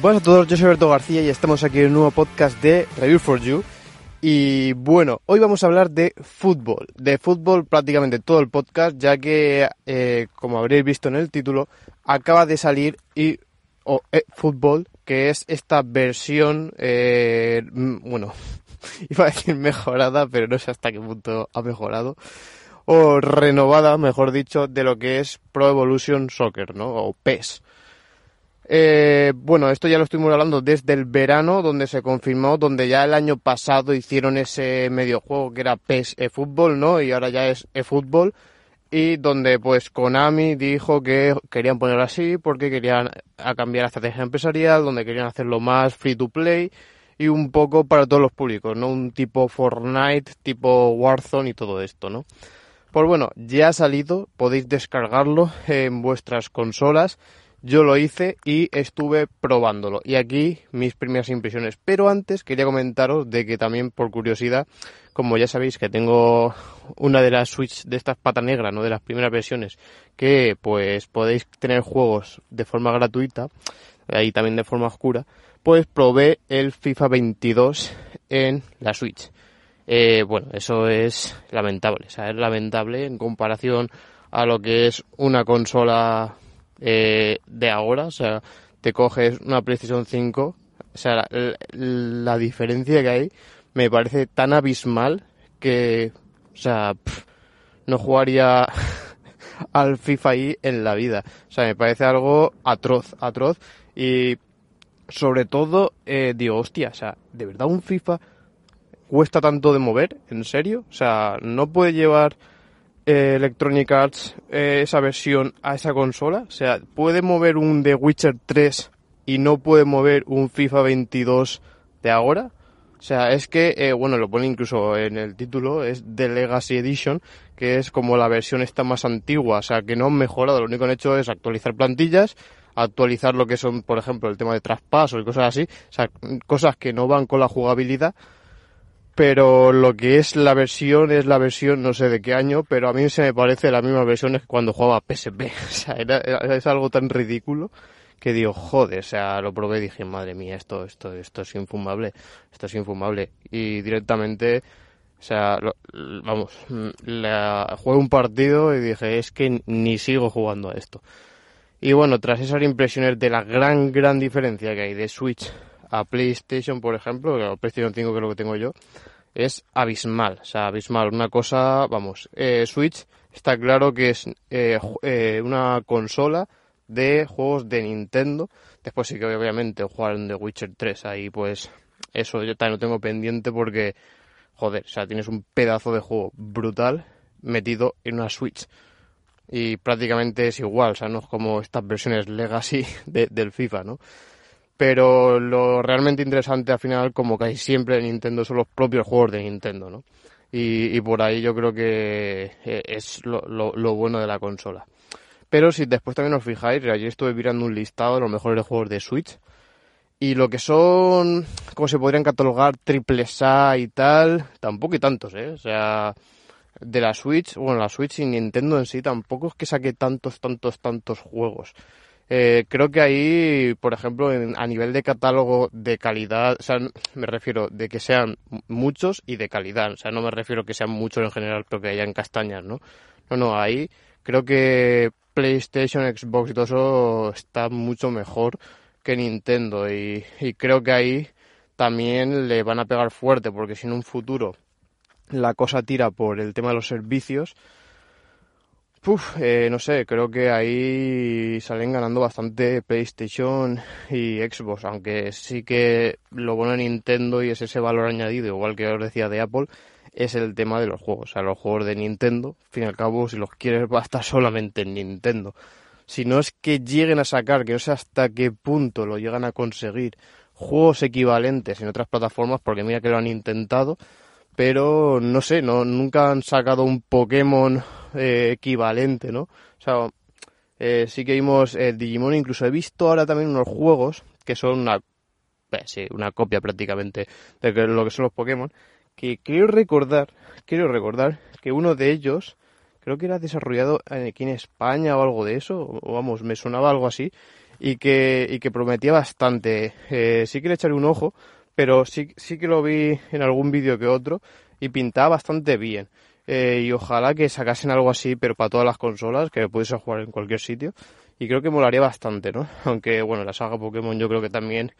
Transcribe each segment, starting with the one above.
Buenas a todos, yo soy Alberto García y estamos aquí en un nuevo podcast de Review for You. Y bueno, hoy vamos a hablar de fútbol, de fútbol prácticamente todo el podcast, ya que, eh, como habréis visto en el título, acaba de salir y o e fútbol, que es esta versión, eh, bueno, iba a decir mejorada, pero no sé hasta qué punto ha mejorado, o renovada, mejor dicho, de lo que es Pro Evolution Soccer, ¿no? O PES. Eh, bueno, esto ya lo estuvimos hablando desde el verano, donde se confirmó, donde ya el año pasado hicieron ese medio juego que era PES eFootball, ¿no? Y ahora ya es eFootball. Y donde pues Konami dijo que querían ponerlo así porque querían cambiar la estrategia empresarial, donde querían hacerlo más free to play y un poco para todos los públicos, ¿no? Un tipo Fortnite, tipo Warzone y todo esto, ¿no? Pues bueno, ya ha salido, podéis descargarlo en vuestras consolas yo lo hice y estuve probándolo. Y aquí mis primeras impresiones. Pero antes quería comentaros de que también por curiosidad, como ya sabéis que tengo una de las Switch de estas pata negra, no de las primeras versiones, que pues podéis tener juegos de forma gratuita, y también de forma oscura, pues probé el FIFA 22 en la Switch. Eh, bueno, eso es lamentable, o sea, es lamentable en comparación a lo que es una consola eh, de ahora, o sea, te coges una PlayStation 5, o sea, la, diferencia que hay me parece tan abismal que, o sea, no jugaría al FIFA ahí en la vida. O sea, me parece algo atroz, atroz. Y sobre todo, eh, digo, hostia, o sea, ¿de verdad un FIFA cuesta tanto de mover? ¿En serio? O sea, no puede llevar eh, Electronic Arts eh, esa versión a esa consola? O sea, ¿puede mover un The Witcher 3 y no puede mover un FIFA 22 de ahora? O sea, es que, eh, bueno, lo pone incluso en el título, es The Legacy Edition, que es como la versión esta más antigua, o sea, que no han mejorado, lo único que han hecho es actualizar plantillas, actualizar lo que son, por ejemplo, el tema de traspaso y cosas así, o sea, cosas que no van con la jugabilidad, pero lo que es la versión es la versión no sé de qué año, pero a mí se me parece la misma versión que cuando jugaba PSP. O sea, era, es algo tan ridículo que digo, joder, o sea, lo probé y dije, madre mía, esto, esto, esto es infumable, esto es infumable. Y directamente, o sea, vamos, la, jugué un partido y dije, es que ni sigo jugando a esto. Y bueno, tras esas impresiones de la gran, gran diferencia que hay de Switch a PlayStation, por ejemplo, PlayStation 5 que lo que tengo yo, es abismal, o sea, abismal. Una cosa, vamos, eh, Switch está claro que es eh, eh, una consola de juegos de Nintendo. Después sí que obviamente jugar en The Witcher 3, ahí pues eso yo también lo tengo pendiente porque, joder, o sea, tienes un pedazo de juego brutal metido en una Switch. Y prácticamente es igual, o sea, no es como estas versiones Legacy del FIFA, ¿no? Pero lo realmente interesante al final, como casi siempre en Nintendo, son los propios juegos de Nintendo, ¿no? Y, por ahí yo creo que eh, es lo, bueno de la consola. Pero si después también os fijáis, ayer estuve mirando un listado de los mejores juegos de Switch y lo que son, como se podrían catalogar, triple A y tal, tampoco hay tantos, ¿eh? O sea, de la Switch, bueno, la Switch y Nintendo en sí tampoco es que saque tantos, tantos, tantos juegos. Eh, creo que ahí, por ejemplo, a nivel de catálogo de calidad, o sea, me refiero de que sean muchos y de calidad, o sea, no me refiero que sean muchos en general, pero que hayan castañas, ¿no? No, no, ahí creo que PlayStation, Xbox y todo eso está mucho mejor que Nintendo y creo que ahí también le van a pegar fuerte porque si en un futuro la cosa tira por el tema de los servicios, Uf, eh, no sé, creo que ahí salen ganando bastante PlayStation y Xbox, aunque sí que lo bueno de Nintendo y es ese valor añadido, igual que os decía de Apple, es el tema de los juegos. O sea, los juegos de Nintendo, al fin y al cabo, si los quieres, basta solamente en Nintendo. Si no es que lleguen a sacar, que no sé hasta qué punto lo llegan a conseguir, juegos equivalentes en otras plataformas, porque mira que lo han intentado, pero no sé, no, nunca han sacado un Pokémon eh, equivalente, ¿no? O sea, eh, sí que vimos el Digimon, incluso he visto ahora también unos juegos que son una, eh, sí, una copia prácticamente de lo que son los Pokémon, que quiero recordar, quiero recordar que uno de ellos, creo que era desarrollado aquí en España o algo de eso, o vamos, me sonaba algo así, y que, y que prometía bastante. Eh, sí que le un ojo, pero sí, sí que lo vi en algún vídeo que otro y pintaba bastante bien. Eh, y ojalá que sacasen algo así, pero para todas las consolas, que pudiese jugar en cualquier sitio. Y creo que molaría bastante, ¿no? Aunque, bueno, la saga Pokémon yo creo que también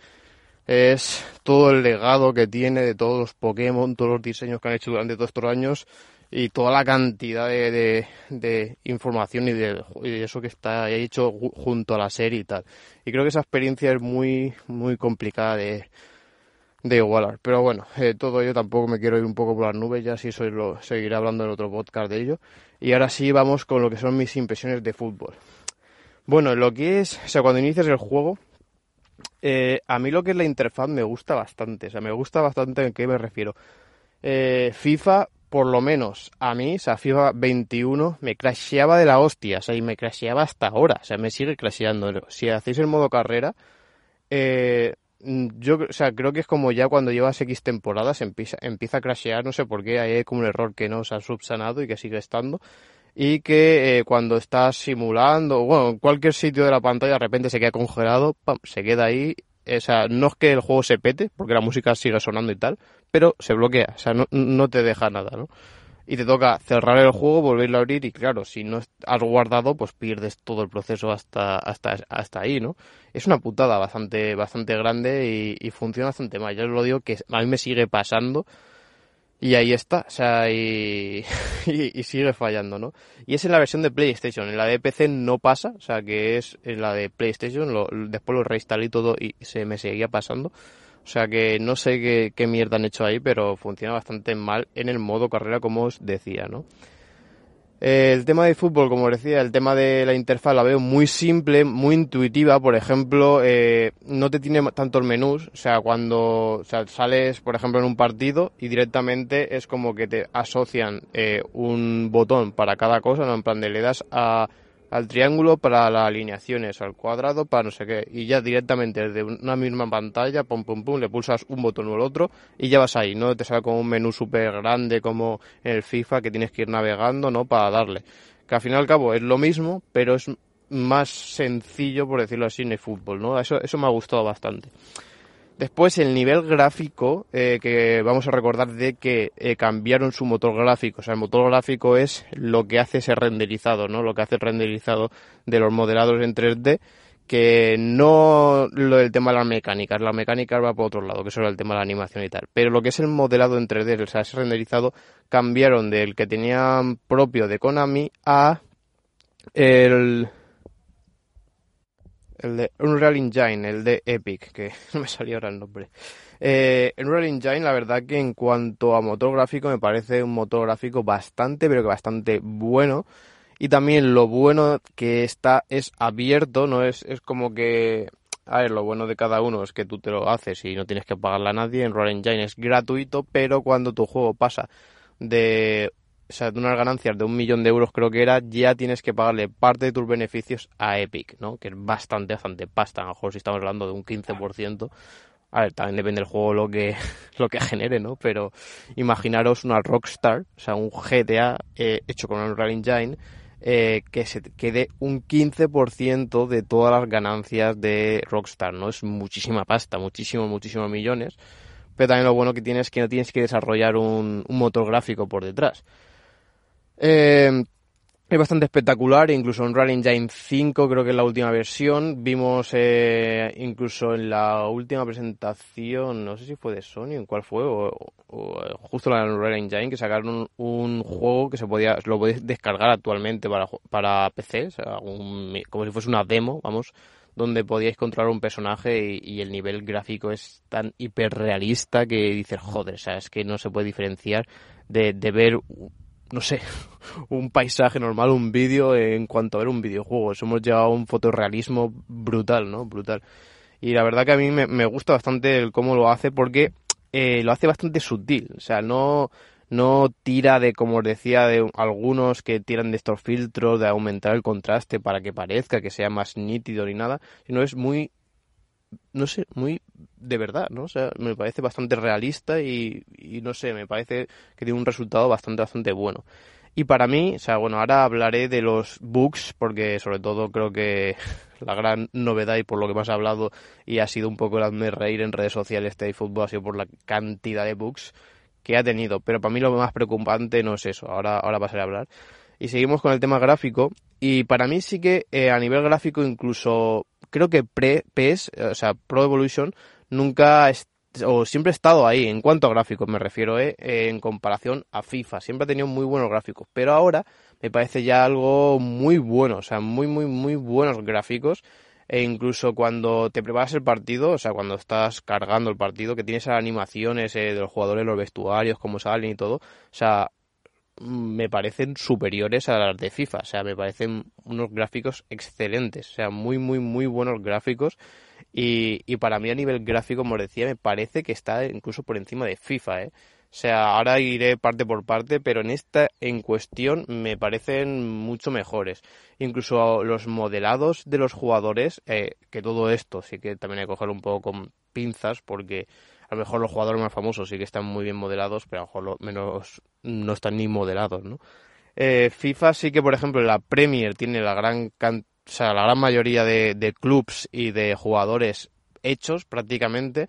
es todo el legado que tiene de todos los Pokémon, todos los diseños que han hecho durante todos estos años y toda la cantidad de, de, información y de, eso que está hecho junto a la serie y tal. Y creo que esa experiencia es muy, muy complicada de, de igualar. Pero bueno, eh, todo ello tampoco me quiero ir un poco por las nubes, ya si soy lo seguiré hablando en otro podcast de ello. Y ahora sí vamos con lo que son mis impresiones de fútbol. Bueno, lo que es, o sea, cuando inicias el juego, eh, a mí lo que es la interfaz me gusta bastante, o sea, me gusta bastante en qué me refiero. Eh, FIFA, por lo menos a mí, o sea, FIFA 21 me crasheaba de la hostia, o sea, y me crasheaba hasta ahora, o sea, me sigue crasheando. Si hacéis el modo carrera, eh, yo o sea, creo que es como ya cuando llevas X temporadas empieza, empieza a crashear, no sé por qué, hay como un error que no se ha subsanado y que sigue estando y que eh, cuando estás simulando, bueno, en cualquier sitio de la pantalla de repente se queda congelado, se queda ahí. O sea, no es que el juego se pete, porque la música sigue sonando y tal, pero se bloquea, o sea, no, no te deja nada, ¿no? Y te toca cerrar el juego, volverlo a abrir y claro, si no has guardado, pues pierdes todo el proceso hasta, hasta, hasta ahí, ¿no? Es una putada bastante, bastante grande y, funciona bastante mal. Ya os lo digo que a mí me sigue pasando y ahí está, o sea, y, y, sigue fallando, ¿no? Y es en la versión de PlayStation, en la de PC no pasa, o sea, que es en la de PlayStation, lo, después lo reinstalé todo y se me seguía pasando. O sea que no sé qué, qué mierda han hecho ahí, pero funciona bastante mal en el modo carrera, como os decía, ¿no? El tema de fútbol, como decía, el tema de la interfaz la veo muy simple, muy intuitiva. Por ejemplo, eh, no te tiene tantos menús. O sea, cuando sales, por ejemplo, en un partido y directamente es como que te asocian eh, un botón para cada cosa, ¿no? En plan de le das a al triángulo para las alineaciones, al cuadrado para no sé qué, y ya directamente desde una misma pantalla, pum pum pum, le pulsas un botón o el otro y ya vas ahí, no te sale como un menú súper grande como en el FIFA que tienes que ir navegando, ¿no? Para darle. Que al fin y al cabo es lo mismo, pero es más sencillo, por decirlo así, en el fútbol, ¿no? Eso, eso me ha gustado bastante. Después el nivel gráfico, eh, que vamos a recordar de que eh, cambiaron su motor gráfico. O sea, el motor gráfico es lo que hace ese renderizado, ¿no? Lo que hace el renderizado de los modelados en 3D, que no lo del tema de las mecánicas. La mecánica va por otro lado, que eso era el tema de la animación y tal. Pero lo que es el modelado en 3D, o sea, ese renderizado, cambiaron del que tenían propio de Konami a el el de Unreal Engine, el de Epic, que no me salía ahora el nombre. Eh, Unreal Engine, la verdad que en cuanto a motor gráfico, me parece un motor gráfico bastante, pero que bastante bueno. Y también lo bueno que está es abierto, no es, es como que a ver, lo bueno de cada uno es que tú te lo haces y no tienes que pagarle a nadie. En Unreal Engine es gratuito, pero cuando tu juego pasa de o sea, de unas ganancias de un millón de euros creo que era, ya tienes que pagarle parte de tus beneficios a Epic, ¿no? Que es bastante, bastante pasta. A lo mejor si estamos hablando de un 15%. A ver, también depende del juego lo que, lo que genere, ¿no? Pero imaginaros una Rockstar, o sea, un GTA eh, hecho con Unreal Engine, eh, que se quede un 15% de todas las ganancias de Rockstar, ¿no? Es muchísima pasta, muchísimos, muchísimos millones. Pero también lo bueno que tienes es que no tienes que desarrollar un motor gráfico por detrás. Eh, es bastante espectacular, incluso en Real Engine 5, creo que es la última versión. Vimos eh, incluso en la última presentación, no sé si fue de Sony, en cuál fue, o, justo la Real Engine, que sacaron un, juego que se podía, lo podéis descargar actualmente para, para PC, como si fuese una demo, vamos, donde podíais controlar un personaje y, el nivel gráfico es tan hiperrealista que dices, joder, o sea, es que no se puede diferenciar de ver no sé, un paisaje normal, un vídeo en cuanto a ver un videojuego. Eso hemos llegado a un fotorrealismo brutal, ¿no? Brutal. Y la verdad que a mí me, gusta bastante el cómo lo hace porque eh, lo hace bastante sutil. O sea, no, no tira de, como os decía, de algunos que tiran de estos filtros, de aumentar el contraste para que parezca que sea más nítido ni nada, sino es muy no sé, muy de verdad, ¿no? O sea, me parece bastante realista y, no sé, me parece que tiene un resultado bastante, bastante bueno. Y para mí, o sea, bueno, ahora hablaré de los bugs, porque sobre todo creo que la gran novedad y por lo que más he hablado y ha sido un poco el hazme reír en redes sociales este fútbol ha sido por la cantidad de bugs que ha tenido. Pero para mí lo más preocupante no es eso, ahora, ahora pasaré a hablar. Y seguimos con el tema gráfico. Y para mí sí que eh, a nivel gráfico incluso creo que pre PES, o sea, Pro Evolution, nunca o siempre ha estado ahí. En cuanto a gráficos me refiero eh, en comparación a FIFA. Siempre ha tenido muy buenos gráficos pero ahora me parece ya algo muy bueno o sea muy muy muy buenos gráficos. E incluso cuando te preparas el partido o sea cuando estás cargando el partido que tienes animaciones eh, de los jugadores los vestuarios cómo salen y todo o sea me parecen superiores a las de FIFA. O sea, me parecen unos gráficos excelentes. O sea, muy, muy, muy buenos gráficos. Y, y para mí a nivel gráfico, como os decía, me parece que está incluso por encima de FIFA, ¿eh? O sea, ahora iré parte por parte, pero en esta en cuestión me parecen mucho mejores. Incluso los modelados de los jugadores, eh, que todo esto sí que también hay que cogerlo un poco con pinzas, porque a lo mejor los jugadores más famosos sí que están muy bien modelados, pero a lo mejor los menos no están ni modelados, ¿no? Eh, FIFA sí que, por ejemplo, la Premier tiene la gran o sea, la gran mayoría de, de clubs y de jugadores hechos prácticamente.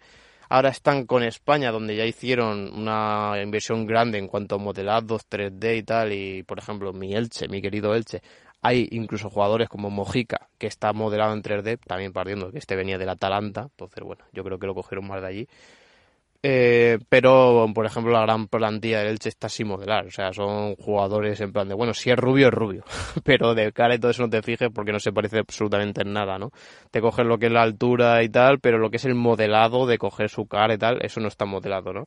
Ahora están con España, donde ya hicieron una inversión grande en cuanto a modelados 3D y tal. Y, por ejemplo, mi Elche, mi querido Elche, hay incluso jugadores como Mojica, que está modelado en 3D, también partiendo que este venía del Atalanta. Entonces, bueno, yo creo que lo cogieron más de allí. Eh, pero, por ejemplo, la gran plantilla del Elche está sin modelar. O sea, son jugadores en plan de, bueno, si es rubio, es rubio. pero de cara y todo eso no te fijes porque no se parece absolutamente en nada, ¿no? Te coges lo que es la altura y tal, pero lo que es el modelado de coger su cara y tal, eso no está modelado, ¿no?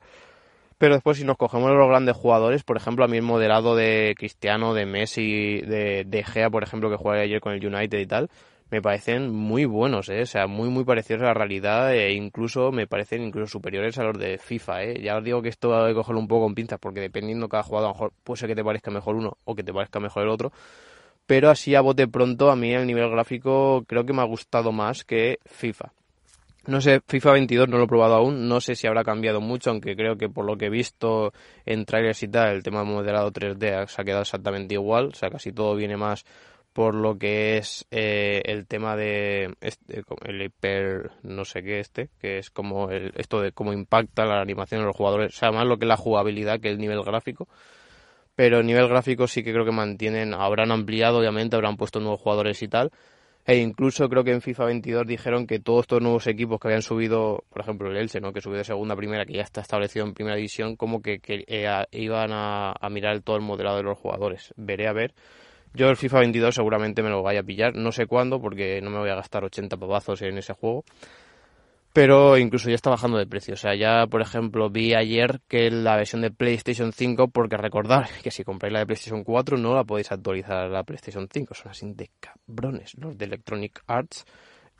Pero después, si nos cogemos los grandes jugadores, por ejemplo, a mí el modelado de Cristiano, de Messi, de, de Gea, por ejemplo, que juega ayer con el United y tal, me parecen muy buenos, ¿eh? o sea, muy muy parecidos a la realidad e incluso me parecen incluso superiores a los de FIFA, ¿eh? Ya os digo que esto hay que cogerlo un poco con pinzas porque dependiendo de cada jugador, a lo mejor puede ser que te parezca mejor uno o que te parezca mejor el otro, pero así a bote pronto a mí el nivel gráfico creo que me ha gustado más que FIFA. No sé, FIFA 22 no lo he probado aún, no sé si habrá cambiado mucho, aunque creo que por lo que he visto en trailers y tal, el tema modelado 3D se ha quedado exactamente igual, o sea, casi todo viene más por lo que es eh, el tema de este, el hiper no sé qué este que es como el, esto de cómo impacta la animación de los jugadores o sea más lo que es la jugabilidad que el nivel gráfico pero el nivel gráfico sí que creo que mantienen habrán ampliado obviamente habrán puesto nuevos jugadores y tal e incluso creo que en FIFA 22 dijeron que todos estos nuevos equipos que habían subido, por ejemplo el Elche, ¿no? que subió de segunda a primera, que ya está establecido en primera división, como que, eh, iban a, a mirar todo el modelado de los jugadores. Veré a ver yo el FIFA 22 seguramente me lo vaya a pillar, no sé cuándo, porque no me voy a gastar 80 pavazos en ese juego. Pero incluso ya está bajando de precio. O sea, ya, por ejemplo, vi ayer que la versión de PlayStation 5, porque recordar que si compráis la de PlayStation 4 no la podéis actualizar a la PlayStation 5. Son así de cabrones los de Electronic Arts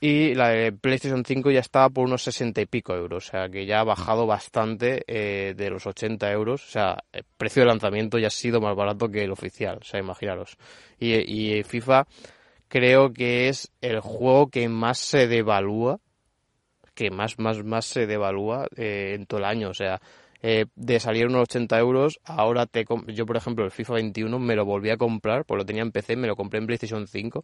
y la de PlayStation 5 ya estaba por unos 60 y pico euros, o sea que ya ha bajado bastante eh, de los 80 euros, o sea, el precio de lanzamiento ya ha sido más barato que el oficial, o sea, imaginaros. Y, FIFA creo que es el juego que más se devalúa, que más, más, más se devalúa eh, en todo el año, o sea, eh, de salir unos 80 euros, ahora te yo por ejemplo el FIFA 21 me lo volví a comprar, pues lo tenía en PC, me lo compré en PlayStation 5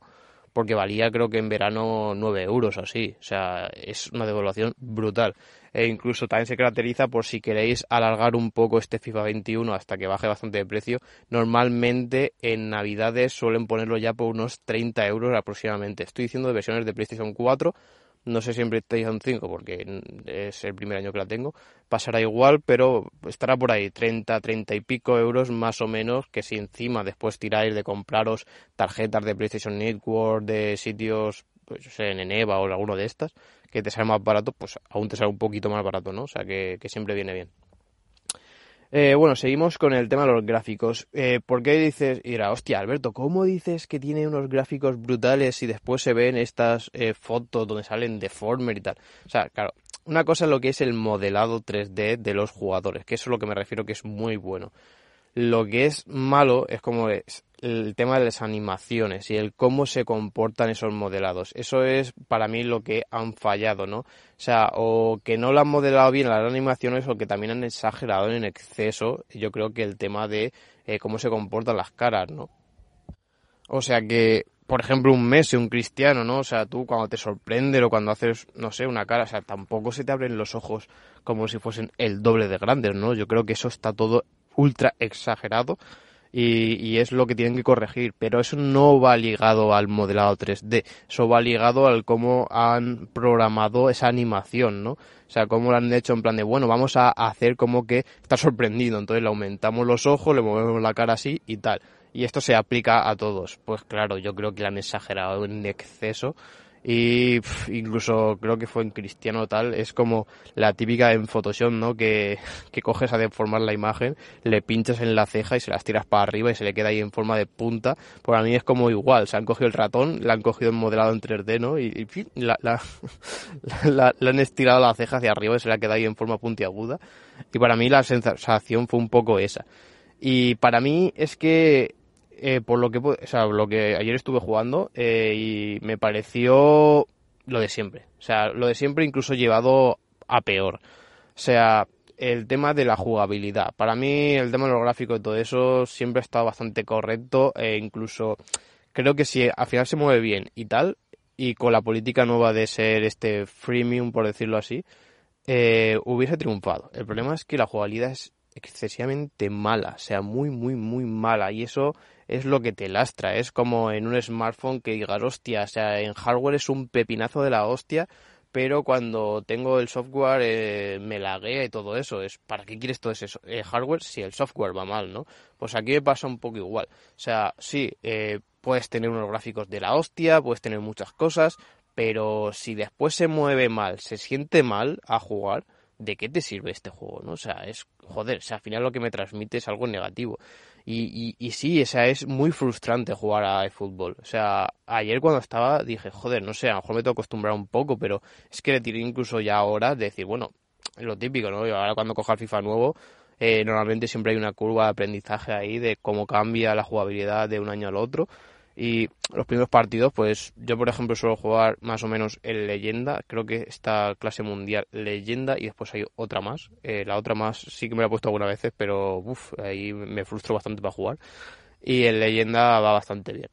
porque valía creo que en verano 9 euros o así. O sea, es una devaluación brutal. E incluso también se caracteriza por si queréis alargar un poco este FIFA 21 hasta que baje bastante de precio. Normalmente en Navidades suelen ponerlo ya por unos 30 euros aproximadamente. Estoy diciendo de versiones de PlayStation 4 no sé siempre PlayStation 5 porque es el primer año que la tengo, pasará igual, pero estará por ahí 30, 30 y pico euros más o menos, que si encima después tiráis de compraros tarjetas de PlayStation Network, de sitios, pues yo sé, en Eneva o alguno de estas, que te sale más barato, pues aún te sale un poquito más barato, ¿no? O sea que siempre viene bien. Eh, bueno, seguimos con el tema de los gráficos. Eh, ¿Por qué dices, y hostia, Alberto, ¿cómo dices que tiene unos gráficos brutales y después se ven estas eh, fotos donde salen deformer y tal? O sea, claro, una cosa es lo que es el modelado 3D de los jugadores, que eso es lo que me refiero que es muy bueno. Lo que es malo es como es el tema de las animaciones y el cómo se comportan esos modelados. Eso es para mí lo que han fallado, ¿no? O sea, o que no lo han modelado bien las animaciones o que también han exagerado en exceso, yo creo que el tema de eh, cómo se comportan las caras, ¿no? O sea que, por ejemplo, un Messi, un Cristiano, ¿no? O sea, tú cuando te sorprende o cuando haces, no sé, una cara, o sea, tampoco se te abren los ojos como si fuesen el doble de grandes, ¿no? Yo creo que eso está todo ultra exagerado y, es lo que tienen que corregir, pero eso no va ligado al modelado 3D, eso va ligado al cómo han programado esa animación, ¿no? O sea, cómo lo han hecho en plan de, bueno, vamos a hacer como que está sorprendido, entonces le aumentamos los ojos, le movemos la cara así y tal. Y esto se aplica a todos. Pues claro, yo creo que lo han exagerado en exceso y incluso creo que fue en Cristiano tal, es como la típica en Photoshop, ¿no? Que, que coges a deformar la imagen, le pinchas en la ceja y se las tiras para arriba y se le queda ahí en forma de punta. Por a mí es como igual, se han cogido el ratón, la han cogido en modelado en 3D, ¿no? Y, la, la, la, han estirado la ceja hacia arriba y se le ha quedado ahí en forma puntiaguda. Y para mí la sensación fue un poco esa. Y para mí es que eh, por lo que, o sea, lo que ayer estuve jugando eh, y me pareció lo de siempre. O sea, lo de siempre incluso llevado a peor. O sea, el tema de la jugabilidad. Para mí el tema de los gráficos y todo eso siempre ha estado bastante correcto e incluso creo que si al final se mueve bien y tal, y con la política nueva de ser este freemium, por decirlo así, eh, hubiese triunfado. El problema es que la jugabilidad es excesivamente mala, o sea, muy, muy, muy mala. Y eso es lo que te lastra. Es como en un smartphone que digas, hostia, o sea, en hardware es un pepinazo de la hostia, pero cuando tengo el software eh, me laguea y todo eso. Es ¿Para qué quieres todo ese eh, hardware si el software va mal, no? Pues aquí me pasa un poco igual. O sea, sí, eh, puedes tener unos gráficos de la hostia, puedes tener muchas cosas, pero si después se mueve mal, se siente mal a jugar, ¿de qué te sirve este juego? ¿no? O sea, es, joder, o sea, al final lo que me transmite es algo negativo. Y, y, sí, o sea, es muy frustrante jugar a fútbol. O sea, ayer cuando estaba dije, joder, no sé, a lo mejor me tengo que acostumbrar un poco, pero es que le tiré incluso ya horas de decir, bueno, lo típico, ¿no? Ahora cuando coja FIFA nuevo, eh, normalmente siempre hay una curva de aprendizaje ahí de cómo cambia la jugabilidad de un año al otro. Y los primeros partidos, pues yo por ejemplo suelo jugar más o menos en leyenda, creo que esta clase mundial leyenda y después hay otra más. Eh, la otra más sí que me la he puesto algunas veces, pero uff, ahí me frustro bastante para jugar. Y en leyenda va bastante bien.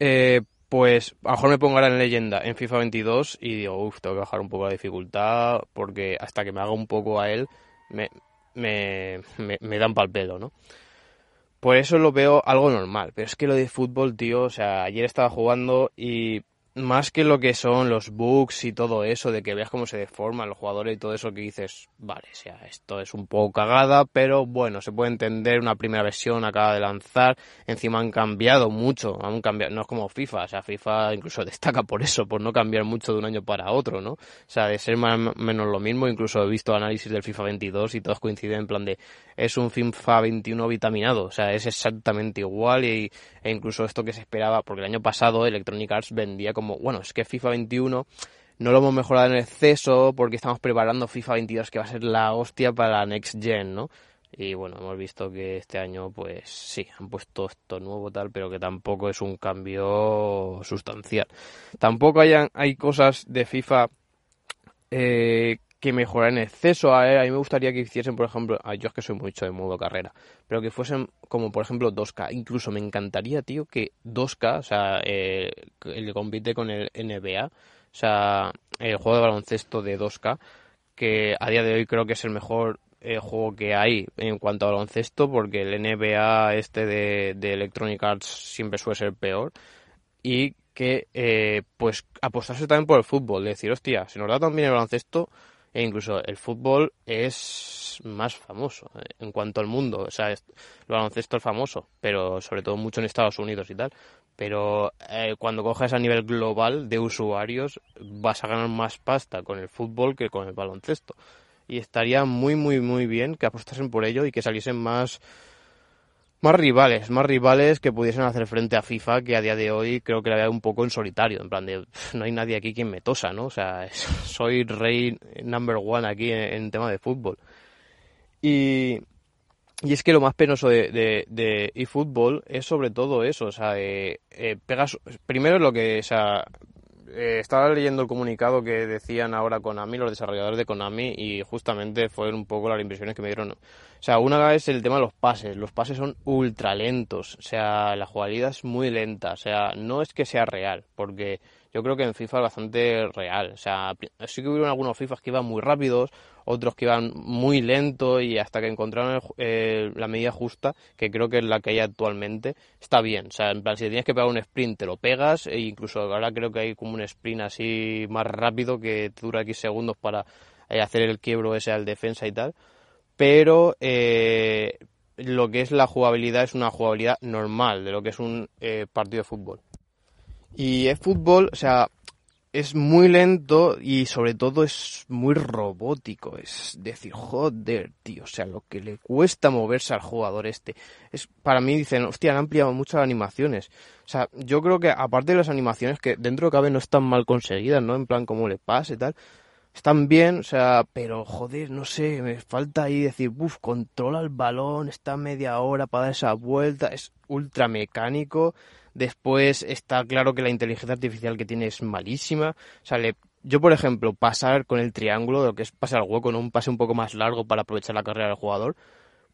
Eh, pues a lo mejor me pongo ahora en leyenda en FIFA 22 y digo, uff, tengo que bajar un poco la dificultad porque hasta que me haga un poco a él me, me, me, me dan pal pelo, ¿no? Por eso lo veo algo normal. Pero es que lo de fútbol, tío, o sea, ayer estaba jugando y más que lo que son los bugs y todo eso, de que veas cómo se deforman los jugadores y todo eso que dices, vale, o sea, esto es un poco cagada, pero bueno, se puede entender, una primera versión acaba de lanzar, encima han cambiado mucho, han cambiado, no es como FIFA, o sea, FIFA incluso destaca por eso, por no cambiar mucho de un año para otro, ¿no? O sea, de ser más menos lo mismo, incluso he visto análisis del FIFA 22 y todos coinciden en plan de, es un FIFA 21 vitaminado, o sea, es exactamente igual y, e incluso esto que se esperaba, porque el año pasado Electronic Arts vendía como bueno, es que FIFA 21 no lo hemos mejorado en exceso porque estamos preparando FIFA 22 que va a ser la hostia para la Next Gen, ¿no? Y bueno, hemos visto que este año, pues sí, han puesto esto nuevo tal, pero que tampoco es un cambio sustancial. Tampoco hay, hay cosas de FIFA eh, que mejorar en exceso. A, mí me gustaría que hiciesen, por ejemplo, yo es que soy mucho de modo carrera, pero que fuesen como, por ejemplo, 2K. Incluso me encantaría, tío, que 2K, o sea, eh, el que compite con el NBA, o sea, el juego de baloncesto de 2K, que a día de hoy creo que es el mejor eh, juego que hay en cuanto a baloncesto, porque el NBA este de, de Electronic Arts siempre suele ser peor. Y que, eh, pues, apostarse también por el fútbol. Decir, hostia, se nos da también el baloncesto, e incluso el fútbol es más famoso eh, en cuanto al mundo. O sea, el baloncesto es famoso, pero sobre todo mucho en Estados Unidos y tal. Pero eh, cuando coges a nivel global de usuarios, vas a ganar más pasta con el fútbol que con el baloncesto. Y estaría muy, muy, muy bien que apostasen por ello y que saliesen más más rivales, más rivales que pudiesen hacer frente a FIFA, que a día de hoy creo que la veo un poco en solitario, en plan de no hay nadie aquí quien me tosa, ¿no? O sea, soy rey number one aquí en, tema de fútbol. Y, y es que lo más penoso de, de, de eFootball es sobre todo eso, o sea, eh, pegas, primero lo que, o sea, eh, estaba leyendo el comunicado que decían ahora Konami, los desarrolladores de Konami, y justamente fueron un poco las impresiones que me dieron. O sea, una vez el tema de los pases. Los pases son ultra lentos. O sea, la jugabilidad es muy lenta. O sea, no es que sea real, porque yo creo que en FIFA es bastante real. O sea, sí que hubieron algunos FIFAs que iban muy rápidos, otros que iban muy lento y hasta que encontraron la medida justa, que creo que es la que hay actualmente, está bien. O sea, en plan, si tienes que pegar un sprint, te lo pegas, e incluso ahora creo que hay como un sprint así más rápido que dura X segundos para eh, hacer el quiebro ese al defensa y tal. Pero eh, lo que es la jugabilidad es una jugabilidad normal de lo que es un eh, partido de fútbol. Y es fútbol, o sea, es muy lento y sobre todo es muy robótico. Es decir, joder, tío, o sea, lo que le cuesta moverse al jugador este. Es, para mí dicen, hostia, han ampliado muchas animaciones. O sea, yo creo que aparte de las animaciones que dentro de cabe no están mal conseguidas, ¿no? En plan, como le pasa y tal. Están bien, o sea, pero joder, no sé, me falta ahí decir, uff, controla el balón, está media hora para dar esa vuelta, es ultra mecánico Después está claro que la inteligencia artificial que tiene es malísima. O sea, yo, por ejemplo, pasar con el triángulo, lo que es pasar al hueco, ¿no? un pase un poco más largo para aprovechar la carrera del jugador,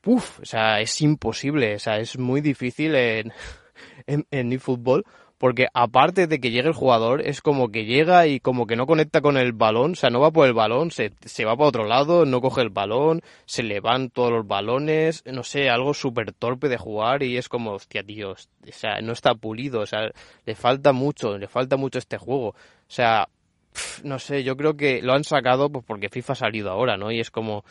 ¡puf! O sea, es imposible. O sea, es muy difícil en, en, en eFootball porque aparte de que llegue el jugador, es como que llega y como que no conecta con el balón, o sea, no va por el balón, se, se va para otro lado, no coge el balón, se le van todos los balones, no sé, algo súper torpe de jugar y es como, hostia, tío, o sea, no está pulido, o sea, le falta mucho, le falta mucho este juego, o sea, no sé, yo creo que lo han sacado pues porque FIFA ha salido ahora, ¿no? Y es como,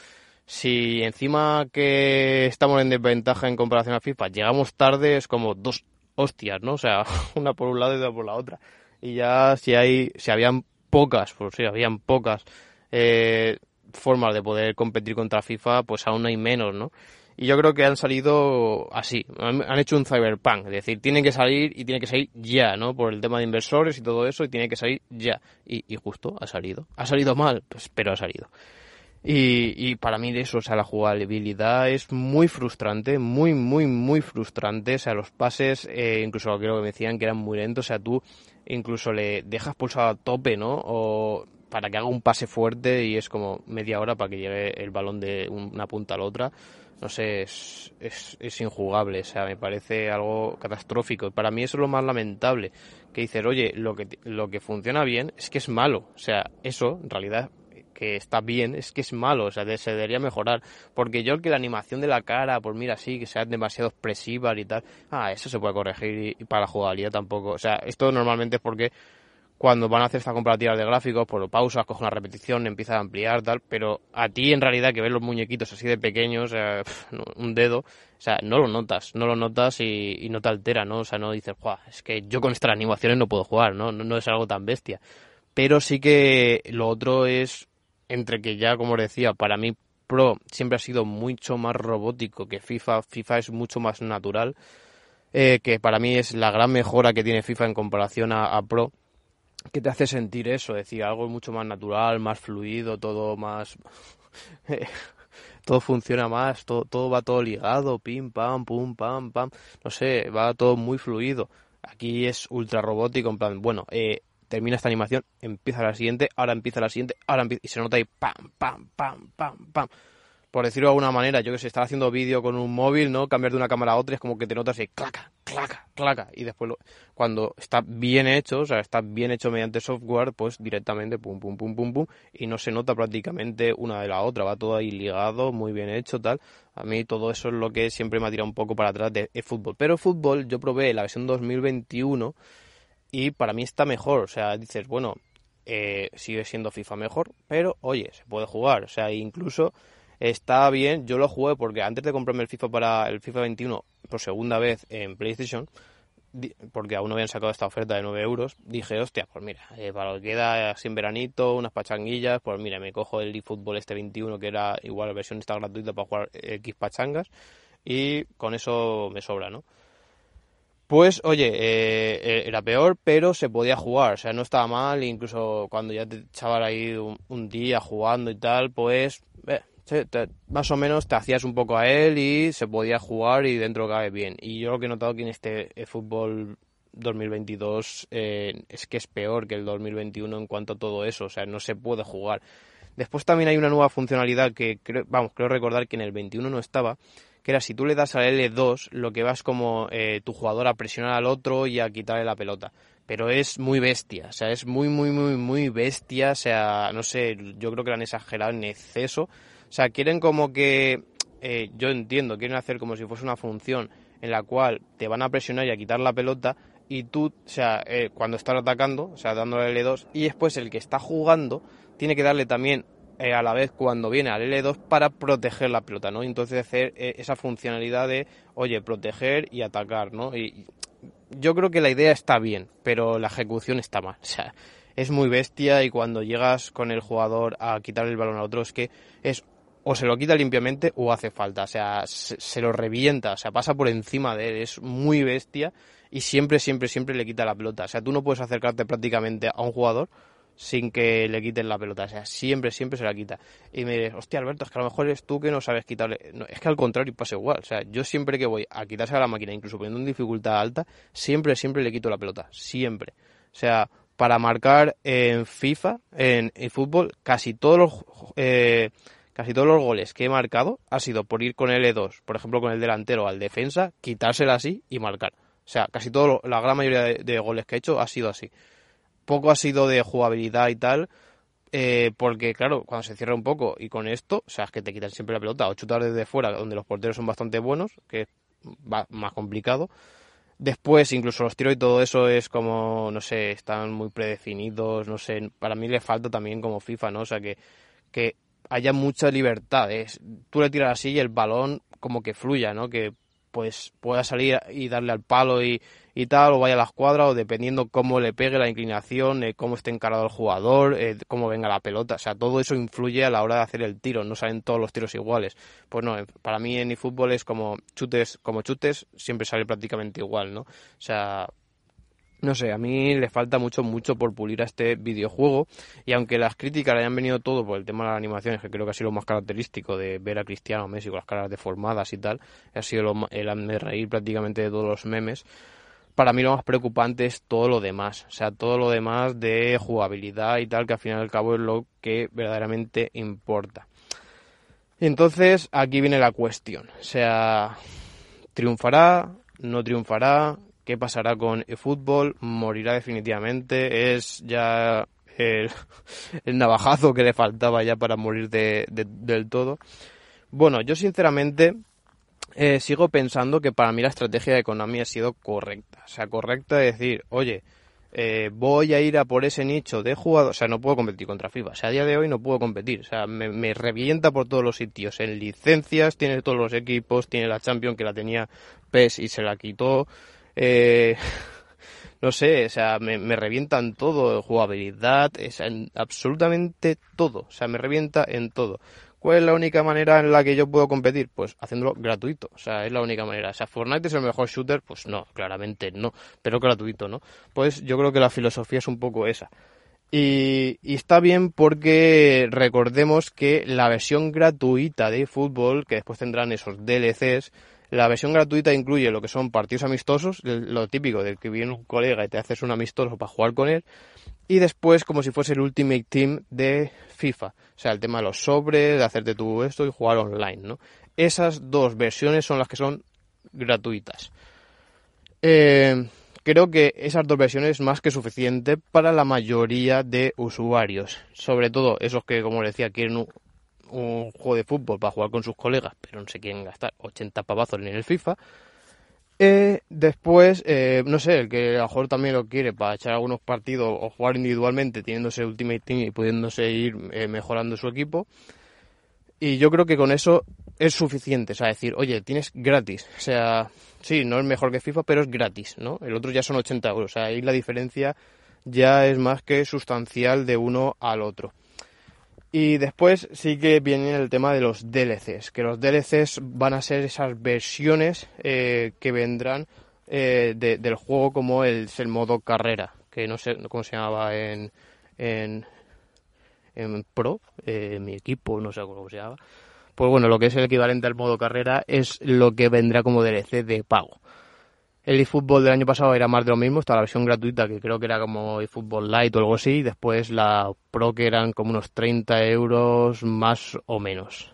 si encima que estamos en desventaja en comparación a FIFA, llegamos tarde, es como dos hostias, ¿no? O sea, una por un lado y otra por la otra. Y ya si hay, si habían pocas, pues sí, habían pocas eh, formas de poder competir contra FIFA, pues aún hay menos, ¿no? Y yo creo que han salido así, han, hecho un cyberpunk, es decir, tienen que salir y tiene que salir ya, ¿no? Por el tema de inversores y todo eso, y tiene que salir ya. Y, y justo ha salido. ¿Ha salido mal? Pues pero ha salido. Y, y, para mí de eso, o sea, la jugabilidad es muy frustrante, muy, muy, muy frustrante. O sea, los pases, eh, incluso creo que me decían que eran muy lentos. O sea, tú incluso le dejas pulsado a tope, ¿no? O para que haga un pase fuerte y es como media hora para que llegue el balón de una punta a la otra. No sé, es, es, es injugable. O sea, me parece algo catastrófico. Para mí eso es lo más lamentable. Que dices, oye, lo que, lo que funciona bien es que es malo. O sea, eso en realidad que está bien, es que es malo, o sea, se debería mejorar. Porque yo que la animación de la cara, pues mira, sí, que sea demasiado expresiva y tal, ah, eso se puede corregir y, para la jugabilidad tampoco. O sea, esto normalmente es porque cuando van a hacer esta comparativa de gráficos, por pues pausas, coge una repetición, empieza a ampliar, tal, pero a ti en realidad que ves los muñequitos así de pequeños, un dedo, o sea, no lo notas, no lo notas y, no te altera, ¿no? O sea, no dices, Juah, es que yo con estas animaciones no puedo jugar. ¿no? No es algo tan bestia. Pero sí que lo otro es entre que ya, como decía, para mí Pro siempre ha sido mucho más robótico que FIFA. FIFA es mucho más natural, eh, que para mí es la gran mejora que tiene FIFA en comparación a, Pro, que te hace sentir eso, es decir, algo mucho más natural, más fluido, todo más... todo funciona más, todo, todo va todo ligado, pim, pam, pum, pam, pam, no sé, va todo muy fluido. Aquí es ultra robótico, en plan, bueno, eh, termina esta animación, empieza la siguiente, ahora empieza la siguiente, ahora empieza, y se nota ahí pam, pam, pam, pam, pam. Por decirlo de alguna manera, yo que sé, estar haciendo vídeo con un móvil, ¿no? Cambiar de una cámara a otra es como que te notas ahí, claca, claca, claca. Y después, cuando está bien hecho, o sea, está bien hecho mediante software, pues directamente pum, pum, pum, pum, pum. Y no se nota prácticamente una de la otra, va todo ahí ligado, muy bien hecho, tal. A mí todo eso es lo que siempre me ha tirado un poco para atrás de, fútbol. Pero fútbol, yo probé la versión 2021 y para mí está mejor. O sea, dices, bueno, eh, sigue siendo FIFA mejor, pero oye, se puede jugar. O sea, incluso está bien. Yo lo jugué porque antes de comprarme el FIFA para el FIFA 21 por segunda vez en PlayStation, porque aún no habían sacado esta oferta de 9 euros, dije, hostia, pues mira, eh, para lo que queda sin veranito, unas pachanguillas, pues mira, me cojo el eFootball este 21, que era igual la versión está gratuita para jugar X pachangas, y con eso me sobra, ¿no? Pues oye, eh, eh, era peor, pero se podía jugar, o sea, no estaba mal, incluso cuando ya te echaban ahí un, día jugando y tal, pues más o menos te hacías un poco a él y se podía jugar y dentro cae bien. Y yo lo que he notado que en este eh, fútbol 2022 eh, es que es peor que el 2021 en cuanto a todo eso, o sea, no se puede jugar. Después también hay una nueva funcionalidad que creo, vamos, creo recordar que en el 21 no estaba, que era si tú le das al L2, lo que vas como eh, tu jugador a presionar al otro y a quitarle la pelota. Pero es muy bestia, o sea, es muy, muy, muy, muy bestia, o sea, no sé, yo creo que lo han exagerado en exceso o sea, quieren como que, eh, yo entiendo, quieren hacer como si fuese una función en la cual te van a presionar y a quitar la pelota y tú, o sea, eh, cuando estás atacando, o sea, dándole L2 y después el que está jugando tiene que darle también eh, a la vez cuando viene al L2 para proteger la pelota, ¿no? entonces hacer esa funcionalidad de, oye, proteger y atacar, ¿no? Y yo creo que la idea está bien, pero la ejecución está mal. O sea, es muy bestia y cuando llegas con el jugador a quitar el balón a otro es que es o se lo quita limpiamente o hace falta, o sea, se, lo revienta, o sea, pasa por encima de él, es muy bestia y siempre, siempre, siempre le quita la pelota, o sea, tú no puedes acercarte prácticamente a un jugador sin que le quiten la pelota, o sea, siempre, siempre se la quita. Y me dices, hostia, Alberto, es que a lo mejor eres tú que no sabes quitarle, es que al contrario pasa igual, o sea, yo siempre que voy a quitarse a la máquina, incluso poniendo una dificultad alta, siempre, siempre le quito la pelota, siempre. O sea, para marcar en FIFA, en, en fútbol, casi todos los... Eh, casi todos los goles que he marcado ha sido por ir con el E2, por ejemplo con el delantero al defensa, quitársela así y marcar. O sea, casi todo, la gran mayoría de, goles que he hecho ha sido así. Poco ha sido de jugabilidad y tal, eh, porque claro, cuando se cierra un poco y con esto, o sea, es que te quitan siempre la pelota o chutar desde fuera, donde los porteros son bastante buenos, que es más complicado. Después, incluso los tiros y todo eso es como, no sé, están muy predefinidos, no sé, para mí le falta también como FIFA, ¿no? O sea, que, que haya mucha libertad. tú le tiras así y el balón como que fluya, ¿no? Que pues pueda salir y darle al palo y, y tal, o vaya a la escuadra, o dependiendo cómo le pegue la inclinación, eh, cómo esté encarado el jugador, eh, cómo venga la pelota. O sea, todo eso influye a la hora de hacer el tiro, no salen todos los tiros iguales. Pues no, para mí en eFootball es como chutes, como chutes, siempre sale prácticamente igual, ¿no? O sea, no sé, a mí le falta mucho, mucho por pulir a este videojuego. Y aunque las críticas le hayan venido todo por el tema de las animaciones, que creo que ha sido lo más característico de ver a Cristiano Messi con las caras deformadas y tal, ha sido lo, el de reír prácticamente de todos los memes. Para mí lo más preocupante es todo lo demás. O sea, todo lo demás de jugabilidad y tal, que al final y al cabo es lo que verdaderamente importa. entonces aquí viene la cuestión. O sea, ¿triunfará? ¿No triunfará? Qué pasará con el fútbol, morirá definitivamente, es ya el, navajazo que le faltaba ya para morir de, del todo. Bueno, yo sinceramente eh, sigo pensando que para mí la estrategia de Konami ha sido correcta. O sea, correcta de decir, oye, eh, voy a ir a por ese nicho de jugadores. O sea, no puedo competir contra FIFA. O sea, a día de hoy no puedo competir. O sea, me, me, revienta por todos los sitios. En licencias, tiene todos los equipos, tiene la Champions que la tenía PES y se la quitó. Eh, no sé, o sea, me, revientan todo, jugabilidad, es en absolutamente todo, o sea, me revienta en todo. ¿Cuál es la única manera en la que yo puedo competir? Pues haciéndolo gratuito, o sea, es la única manera. O sea, Fortnite es el mejor shooter, pues no, claramente no, pero gratuito, ¿no? Pues yo creo que la filosofía es un poco esa. Y, está bien porque recordemos que la versión gratuita de fútbol, que después tendrán esos DLCs, la versión gratuita incluye lo que son partidos amistosos, lo típico del que viene un colega y te haces un amistoso para jugar con él, y después como si fuese el Ultimate Team de FIFA, o sea, el tema de los sobres, de hacerte tú esto y jugar online, ¿no? Esas dos versiones son las que son gratuitas. Eh, creo que esas dos versiones es más que suficiente para la mayoría de usuarios. Sobre todo esos que, como decía, quieren un, juego de fútbol para jugar con sus colegas, pero no se quieren gastar 80 pavazos en el FIFA. Eh, después, eh, no sé, el que a lo mejor también lo quiere para echar algunos partidos o jugar individualmente, teniéndose Ultimate Team y pudiéndose ir eh, mejorando su equipo. Y yo creo que con eso es suficiente, o sea, decir, oye, tienes gratis, o sea, sí, no es mejor que FIFA, pero es gratis, ¿no? El otro ya son 80 euros, o sea, ahí la diferencia ya es más que sustancial de uno al otro. Y después sí que viene el tema de los DLCs, que los DLCs van a ser esas versiones eh, que vendrán eh, del juego como el, el modo carrera, que no sé cómo se llamaba en, en, en Pro, eh, mi equipo, no sé cómo se llama. Pues bueno, lo que es el equivalente al modo carrera es lo que vendrá como DLC de pago. El eFootball del año pasado era más de lo mismo, estaba la versión gratuita que creo que era como eFootball Lite o algo así, y después la Pro que eran como unos 30 euros más o menos.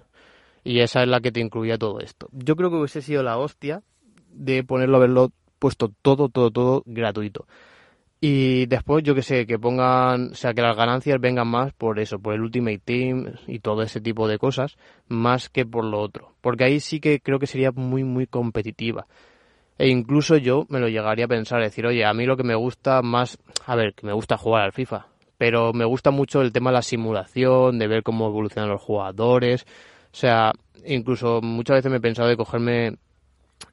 Y esa es la que te incluía todo esto. Yo creo que hubiese sido la hostia de ponerlo, haberlo puesto todo, todo, todo gratuito. Y después, yo que sé, que pongan, o sea, que las ganancias vengan más por eso, por el Ultimate Team y todo ese tipo de cosas, más que por lo otro. Porque ahí sí que creo que sería muy, muy competitiva. E incluso yo me lo llegaría a pensar, decir, oye, a mí lo que me gusta más, a ver, que me gusta jugar al FIFA, pero me gusta mucho el tema de la simulación, de ver cómo evolucionan los jugadores. O sea, incluso muchas veces me he pensado de cogerme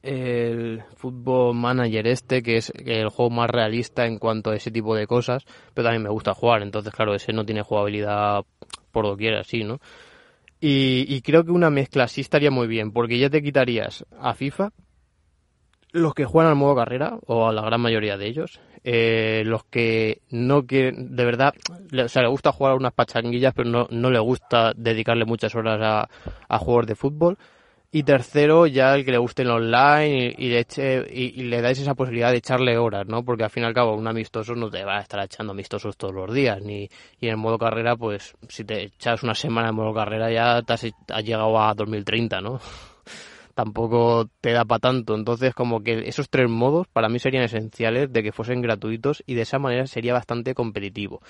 el Football Manager este, que es el juego más realista en cuanto a ese tipo de cosas, pero también me gusta jugar, entonces claro, ese no tiene jugabilidad por doquier así, ¿no? Y, creo que una mezcla así estaría muy bien, porque ya te quitarías a FIFA los que juegan al modo carrera, o a la gran mayoría de ellos, eh, los que no quieren, de verdad, o sea, le gusta jugar unas pachanguillas, pero no, no le gusta dedicarle muchas horas a, a juegos de fútbol, y tercero, ya el que le guste el online y, le, eche, y, le dais esa posibilidad de echarle horas, ¿no? Porque al fin y al cabo, un amistoso no te va a estar echando amistosos todos los días. Ni, y en modo carrera, pues si te echas una semana en modo carrera ya te has, llegado a 2030, ¿no? Tampoco te da para tanto. Entonces, como que esos tres modos para mí serían esenciales de que fuesen gratuitos y de esa manera sería bastante competitivo.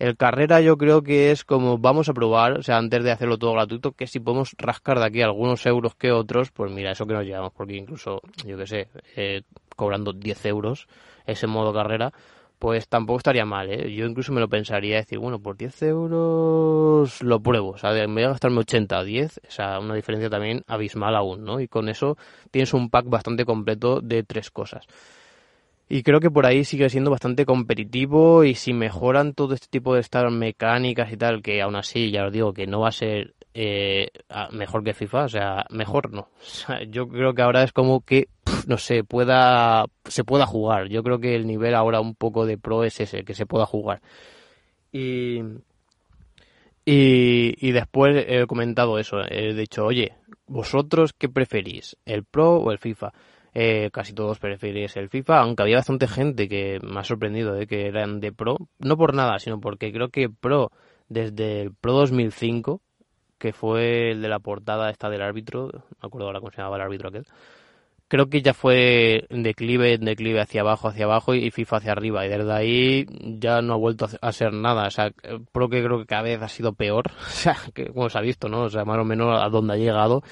El carrera yo creo que es como vamos a probar, o sea, antes de hacerlo todo gratuito, que si podemos rascar de aquí algunos euros que otros, pues mira, eso que nos llevamos, porque incluso, yo qué sé, eh, cobrando 10 euros ese modo carrera, pues tampoco estaría mal, ¿eh? Yo incluso me lo pensaría, decir, bueno, por 10 euros lo pruebo, o sea, me voy a gastarme 80 o 10, o sea, una diferencia también abismal aún, ¿no? Y con eso tienes un pack bastante completo de tres cosas. Y creo que por ahí sigue siendo bastante competitivo y si mejoran todo este tipo de estas mecánicas y tal, que aún así ya os digo que no va a ser eh, mejor que FIFA, o sea, mejor no. yo creo que ahora es como que, no sé, pueda, se pueda jugar. Yo creo que el nivel ahora un poco de pro es ese, que se pueda jugar. Y, y, después he comentado eso, he dicho, oye, ¿vosotros qué preferís? ¿El pro o el FIFA? Eh, casi todos preferís el FIFA, aunque había bastante gente que me ha sorprendido de que eran de Pro, no por nada, sino porque creo que Pro, desde el Pro 2005, que fue el de la portada esta del árbitro, me acuerdo ahora cómo se llamaba el árbitro aquel, creo que ya fue en declive, en declive hacia abajo, hacia abajo y FIFA hacia arriba. Y desde ahí ya no ha vuelto a ser nada. O sea, Pro que creo que cada vez ha sido peor. O sea, que como se ha visto, ¿no? O sea, más o menos a donde ha llegado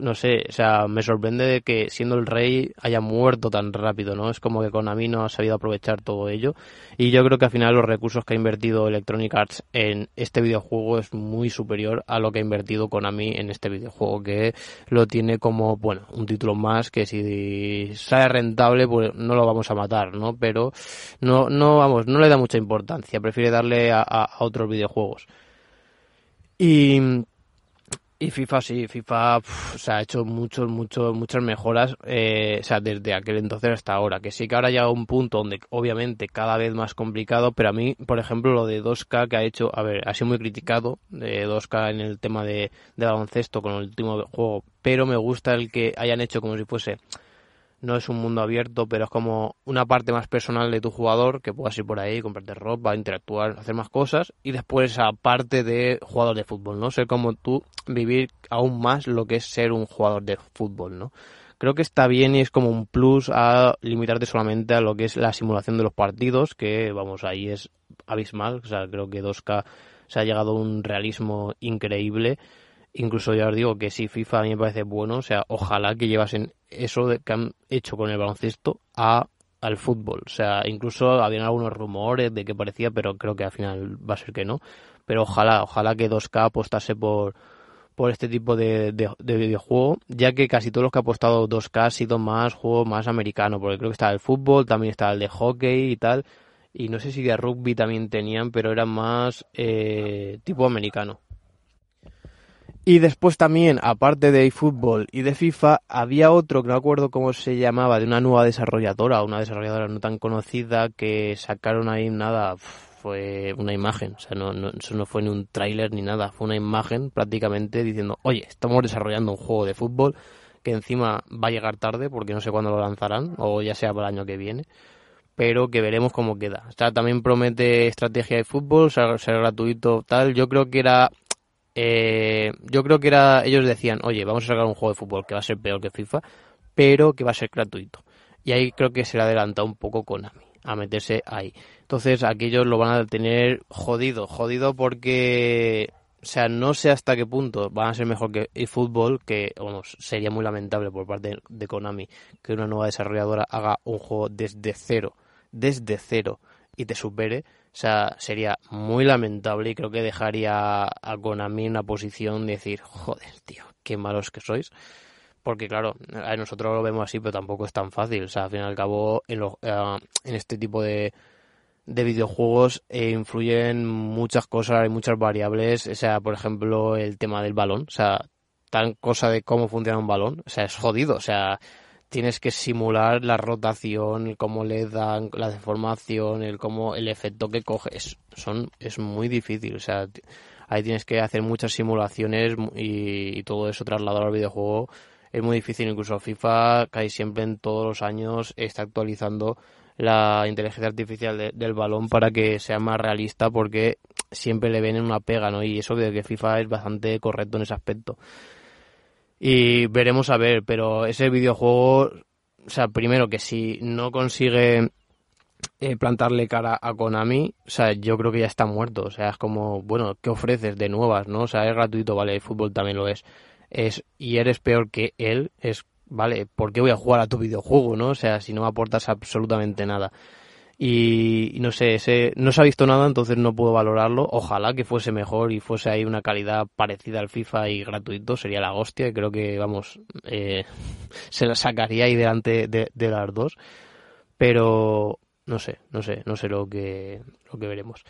no sé, o sea, me sorprende de que siendo el rey haya muerto tan rápido, ¿no? Es como que Konami no ha sabido aprovechar todo ello y yo creo que al final los recursos que ha invertido Electronic Arts en este videojuego es muy superior a lo que ha invertido Konami en este videojuego, que lo tiene como, bueno, un título más que si sale rentable pues no lo vamos a matar, ¿no? Pero no, no, vamos, no le da mucha importancia, prefiere darle a, a otros videojuegos. Y Y FIFA sí, FIFA se ha hecho muchos, muchos, muchas mejoras, eh, o sea, desde aquel entonces hasta ahora. Que sí que ahora llega un punto donde, obviamente, cada vez más complicado, pero a mí, por ejemplo, lo de 2K que ha hecho, a ver, ha sido muy criticado, de 2K en el tema de, de baloncesto con el último juego, pero me gusta el que hayan hecho como si fuese no es un mundo abierto, pero es como una parte más personal de tu jugador que puedas ir por ahí, comprarte ropa, interactuar, hacer más cosas y después esa parte de jugador de fútbol, ¿no? Ser como tú, vivir aún más lo que es ser un jugador de fútbol, ¿no? Creo que está bien y es como un plus a limitarte solamente a lo que es la simulación de los partidos, que vamos, ahí es abismal, o sea, creo que 2K se ha llegado a un realismo increíble Incluso ya os digo que si FIFA a mí me parece bueno, o sea, ojalá que llevasen eso que han hecho con el baloncesto a al fútbol. O sea, incluso habían algunos rumores de que parecía, pero creo que al final va a ser que no. Pero ojalá, ojalá que 2K apostase por, por este tipo de, de, videojuego, ya que casi todos los que ha apostado 2K ha sido más juego más americano, porque creo que está el fútbol, también está el de hockey y tal, y no sé si de rugby también tenían, pero era más eh, tipo americano. Y después también, aparte de eFootball y de FIFA, había otro que no acuerdo cómo se llamaba, de una nueva desarrolladora, una desarrolladora no tan conocida, que sacaron ahí nada, fue una imagen, o sea, no, no, eso no fue ni un tráiler ni nada, fue una imagen prácticamente diciendo, oye, estamos desarrollando un juego de fútbol que encima va a llegar tarde porque no sé cuándo lo lanzarán, o ya sea para el año que viene, pero que veremos cómo queda. O sea, también promete estrategia de fútbol, ser, ser gratuito, tal, yo creo que era eh, yo creo que era ellos decían, oye, vamos a sacar un juego de fútbol que va a ser peor que FIFA, pero que va a ser gratuito. Y ahí creo que se le ha adelantado un poco Konami a meterse ahí. Entonces aquellos lo van a tener jodido, jodido porque, o sea, no sé hasta qué punto van a ser mejor que eFootball, que sería muy lamentable por parte de Konami que una nueva desarrolladora haga un juego desde cero, desde cero y te supere o sea, sería muy lamentable y creo que dejaría a Konami en una posición de decir, joder, tío, qué malos que sois. Porque claro, nosotros lo vemos así, pero tampoco es tan fácil. O sea, al fin y al cabo, en, eh, en este tipo de, de videojuegos eh, influyen muchas cosas, hay muchas variables. O sea, por ejemplo, el tema del balón. O sea, tan cosa de cómo funciona un balón. O sea, es jodido. O sea, tienes que simular la rotación, cómo le dan la deformación, el cómo el efecto que coge, es, son, es muy difícil, o sea, ahí tienes que hacer muchas simulaciones y, todo eso trasladado al videojuego es muy difícil, incluso FIFA casi siempre en todos los años está actualizando la inteligencia artificial del balón para que sea más realista porque siempre le ven una pega, ¿no? Y eso de que FIFA es bastante correcto en ese aspecto. Y veremos a ver, pero ese videojuego, o sea, primero que si no consigue eh, plantarle cara a Konami, o sea, yo creo que ya está muerto. O sea, es como, bueno, ¿qué ofreces de nuevas, no? O sea, es gratuito, vale, el fútbol también lo es. es y eres peor que él, es, vale, ¿por qué voy a jugar a tu videojuego, no? O sea, si no me aportas absolutamente nada y, no sé, ese, no se ha visto nada, entonces no puedo valorarlo. Ojalá que fuese mejor y fuese ahí una calidad parecida al FIFA y gratuito, sería la hostia. Y creo que, vamos, eh, se la sacaría ahí delante de, las dos. Pero no sé, no sé, no sé lo que, lo que veremos.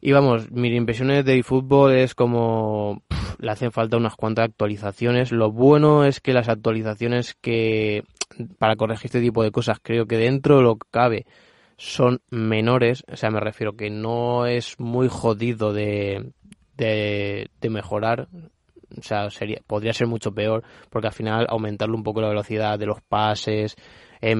Y vamos, mis impresiones de eFootball es como le hacen falta unas cuantas actualizaciones. Lo bueno es que las actualizaciones que para corregir este tipo de cosas creo que dentro lo cabe son menores, o sea, me refiero que no es muy jodido de, de, mejorar, o sea, sería, podría ser mucho peor, porque al final aumentarle un poco la velocidad de los pases, eh,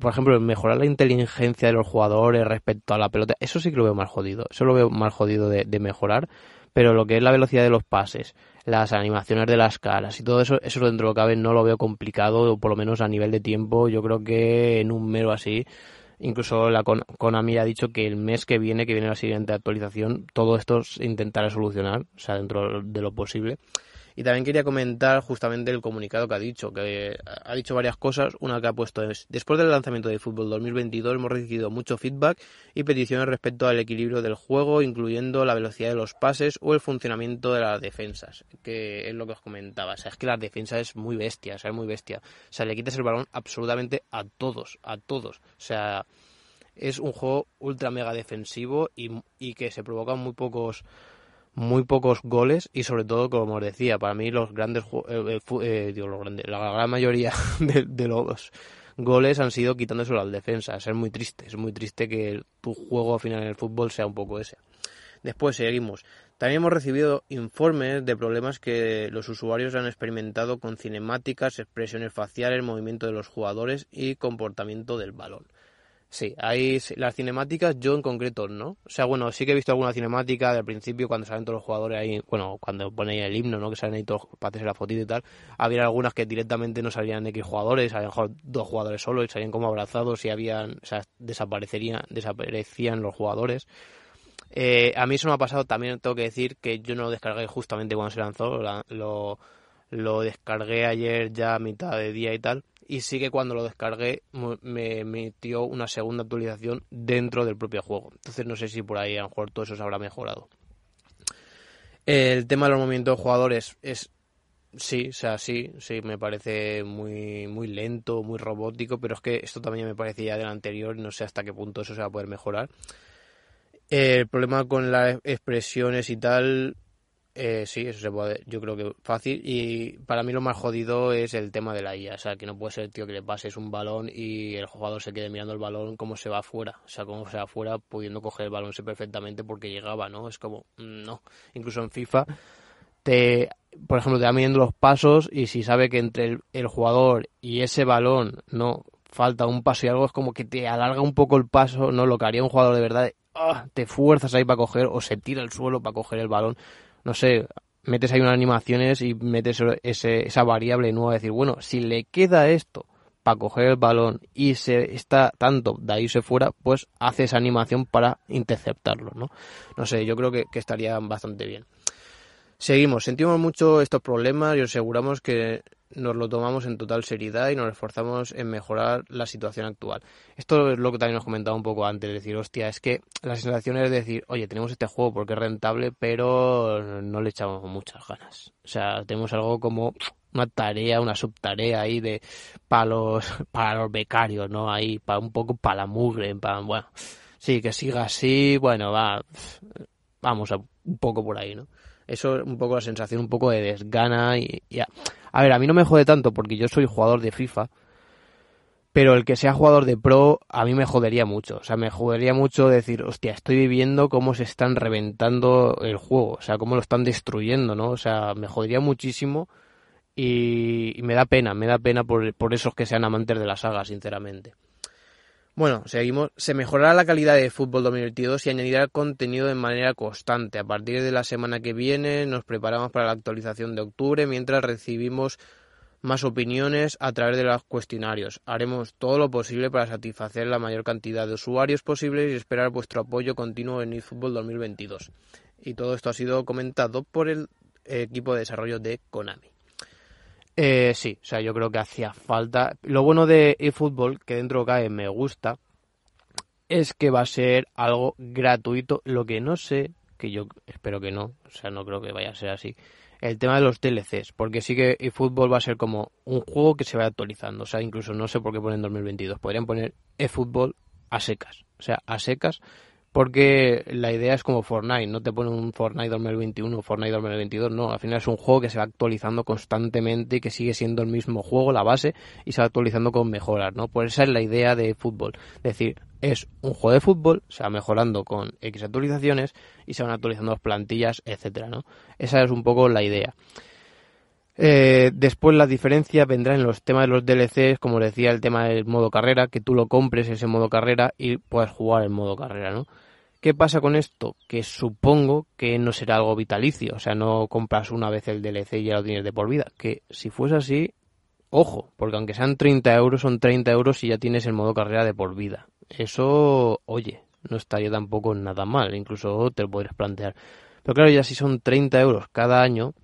por ejemplo, mejorar la inteligencia de los jugadores respecto a la pelota, eso sí que lo veo más jodido, eso lo veo más jodido de, de mejorar, pero lo que es la velocidad de los pases, las animaciones de las caras y todo eso, eso dentro de lo que cabe no lo veo complicado, por lo menos a nivel de tiempo, yo creo que en un mero así Incluso la Konami ha dicho que el mes que viene, que viene la siguiente actualización, todo esto se intentará solucionar, o sea, dentro de lo posible. Y también quería comentar justamente el comunicado que ha dicho, que ha dicho varias cosas. Una que ha puesto es, después del lanzamiento de Fútbol 2022 hemos recibido mucho feedback y peticiones respecto al equilibrio del juego, incluyendo la velocidad de los pases o el funcionamiento de las defensas, que es lo que os comentaba. O sea, es que la defensa es muy bestia, o sea, es muy bestia. O sea, le quitas el balón absolutamente a todos, a todos. O sea, es un juego ultra mega defensivo y, y que se provocan muy pocos muy pocos goles y sobre todo, como os decía, para mí los grandes, eh, eh, digo, los grandes la gran mayoría de, los goles han sido quitándoselo al defensa. Es muy triste, es muy triste que tu juego al final en el fútbol sea un poco ese. Después seguimos. También hemos recibido informes de problemas que los usuarios han experimentado con cinemáticas, expresiones faciales, movimiento de los jugadores y comportamiento del balón. Sí, hay las cinemáticas, yo en concreto no. O sea, bueno, sí que he visto alguna cinemática del principio cuando salen todos los jugadores ahí, bueno, cuando ponen el himno, ¿no? Que salen ahí todos para hacerse la fotito y tal. Había algunas que directamente no salían X jugadores, a lo mejor dos jugadores solo y salían como abrazados y habían, o sea, desaparecerían, desaparecían los jugadores. Eh, a mí eso me ha pasado, también tengo que decir que yo no lo descargué justamente cuando se lanzó, lo, lo descargué ayer ya a mitad de día y tal y sí que cuando lo descargué me metió una segunda actualización dentro del propio juego. Entonces no sé si por ahí a lo mejor todo eso se habrá mejorado. El tema de los movimientos de jugadores es sí, o sea, sí, sí, me parece muy, muy lento, muy robótico, pero es que esto también me parecía del anterior, no sé hasta qué punto eso se va a poder mejorar. El problema con las expresiones y tal, eh, sí, eso se puede, yo creo que fácil. Y para mí lo más jodido es el tema de la IA. O sea, que no puede ser, tío, que le pases un balón y el jugador se quede mirando el balón como se va afuera. O sea, como se va afuera pudiendo coger el balón perfectamente porque llegaba, ¿no? Es como, mm, no. Incluso en FIFA, te, por ejemplo, te va midiendo los pasos y si sabe que entre el, jugador y ese balón no falta un paso y algo, es como que te alarga un poco el paso, ¿no? Lo que haría un jugador de verdad, ¡ah! te fuerzas ahí para coger o se tira al suelo para coger el balón no sé, metes ahí unas animaciones y metes ese, esa variable nueva, decir, bueno, si le queda esto para coger el balón y se está tanto de ahí se fuera, pues hace esa animación para interceptarlo, ¿no? No sé, yo creo que, estaría bastante bien. Seguimos, sentimos mucho estos problemas y os aseguramos que nos lo tomamos en total seriedad y nos esforzamos en mejorar la situación actual. Esto es lo que también os comentaba un poco antes, decir, hostia, es que la sensación es decir, oye, tenemos este juego porque es rentable, pero no le echamos muchas ganas. O sea, tenemos algo como una tarea, una subtarea ahí de para los, para los becarios, ¿no? Ahí, para un poco para la mugre, para, bueno, sí, que siga así, bueno, va, vamos a, un poco por ahí, ¿no? Eso es un poco la sensación, un poco de desgana y ya. A ver, a mí no me jode tanto porque yo soy jugador de FIFA, pero el que sea jugador de pro a mí me jodería mucho. O sea, me jodería mucho decir, hostia, estoy viviendo cómo se están reventando el juego, o sea, cómo lo están destruyendo, ¿no? O sea, me jodería muchísimo y, me da pena, me da pena por, por esos que sean amantes de la saga, sinceramente. Bueno, seguimos. Se mejorará la calidad de fútbol 2022 y añadirá contenido de manera constante. A partir de la semana que viene nos preparamos para la actualización de octubre mientras recibimos más opiniones a través de los cuestionarios. Haremos todo lo posible para satisfacer la mayor cantidad de usuarios posibles y esperar vuestro apoyo continuo en eFootball 2022. Y todo esto ha sido comentado por el equipo de desarrollo de Konami. Eh, sí, o sea, yo creo que hacía falta. Lo bueno de eFootball, que dentro cae me gusta, es que va a ser algo gratuito. Lo que no sé, que yo espero que no, o sea, no creo que vaya a ser así, el tema de los DLCs, porque sí que eFootball va a ser como un juego que se va actualizando. O sea, incluso no sé por qué ponen 2022. Podrían poner eFootball a secas. O sea, a secas porque la idea es como Fortnite, no te pone un Fortnite 2021 o Fortnite 2022, no, al final es un juego que se va actualizando constantemente y que sigue siendo el mismo juego, la base, y se va actualizando con mejoras, ¿no? Pues esa es la idea de fútbol, es decir, es un juego de fútbol, se va mejorando con X actualizaciones y se van actualizando las plantillas, etcétera, ¿no? Esa es un poco la idea. Eh, después la diferencia vendrá en los temas de los DLCs, como decía el tema del modo carrera, que tú lo compres ese modo carrera y puedas jugar en modo carrera, ¿no? ¿Qué pasa con esto? Que supongo que no será algo vitalicio, o sea, no compras una vez el DLC y ya lo tienes de por vida. Que si fuese así, ojo, porque aunque sean 30 euros, son 30 euros y ya tienes el modo carrera de por vida. Eso, oye, no estaría tampoco nada mal, incluso te lo podrías plantear. Pero claro, ya si son 30 euros cada año,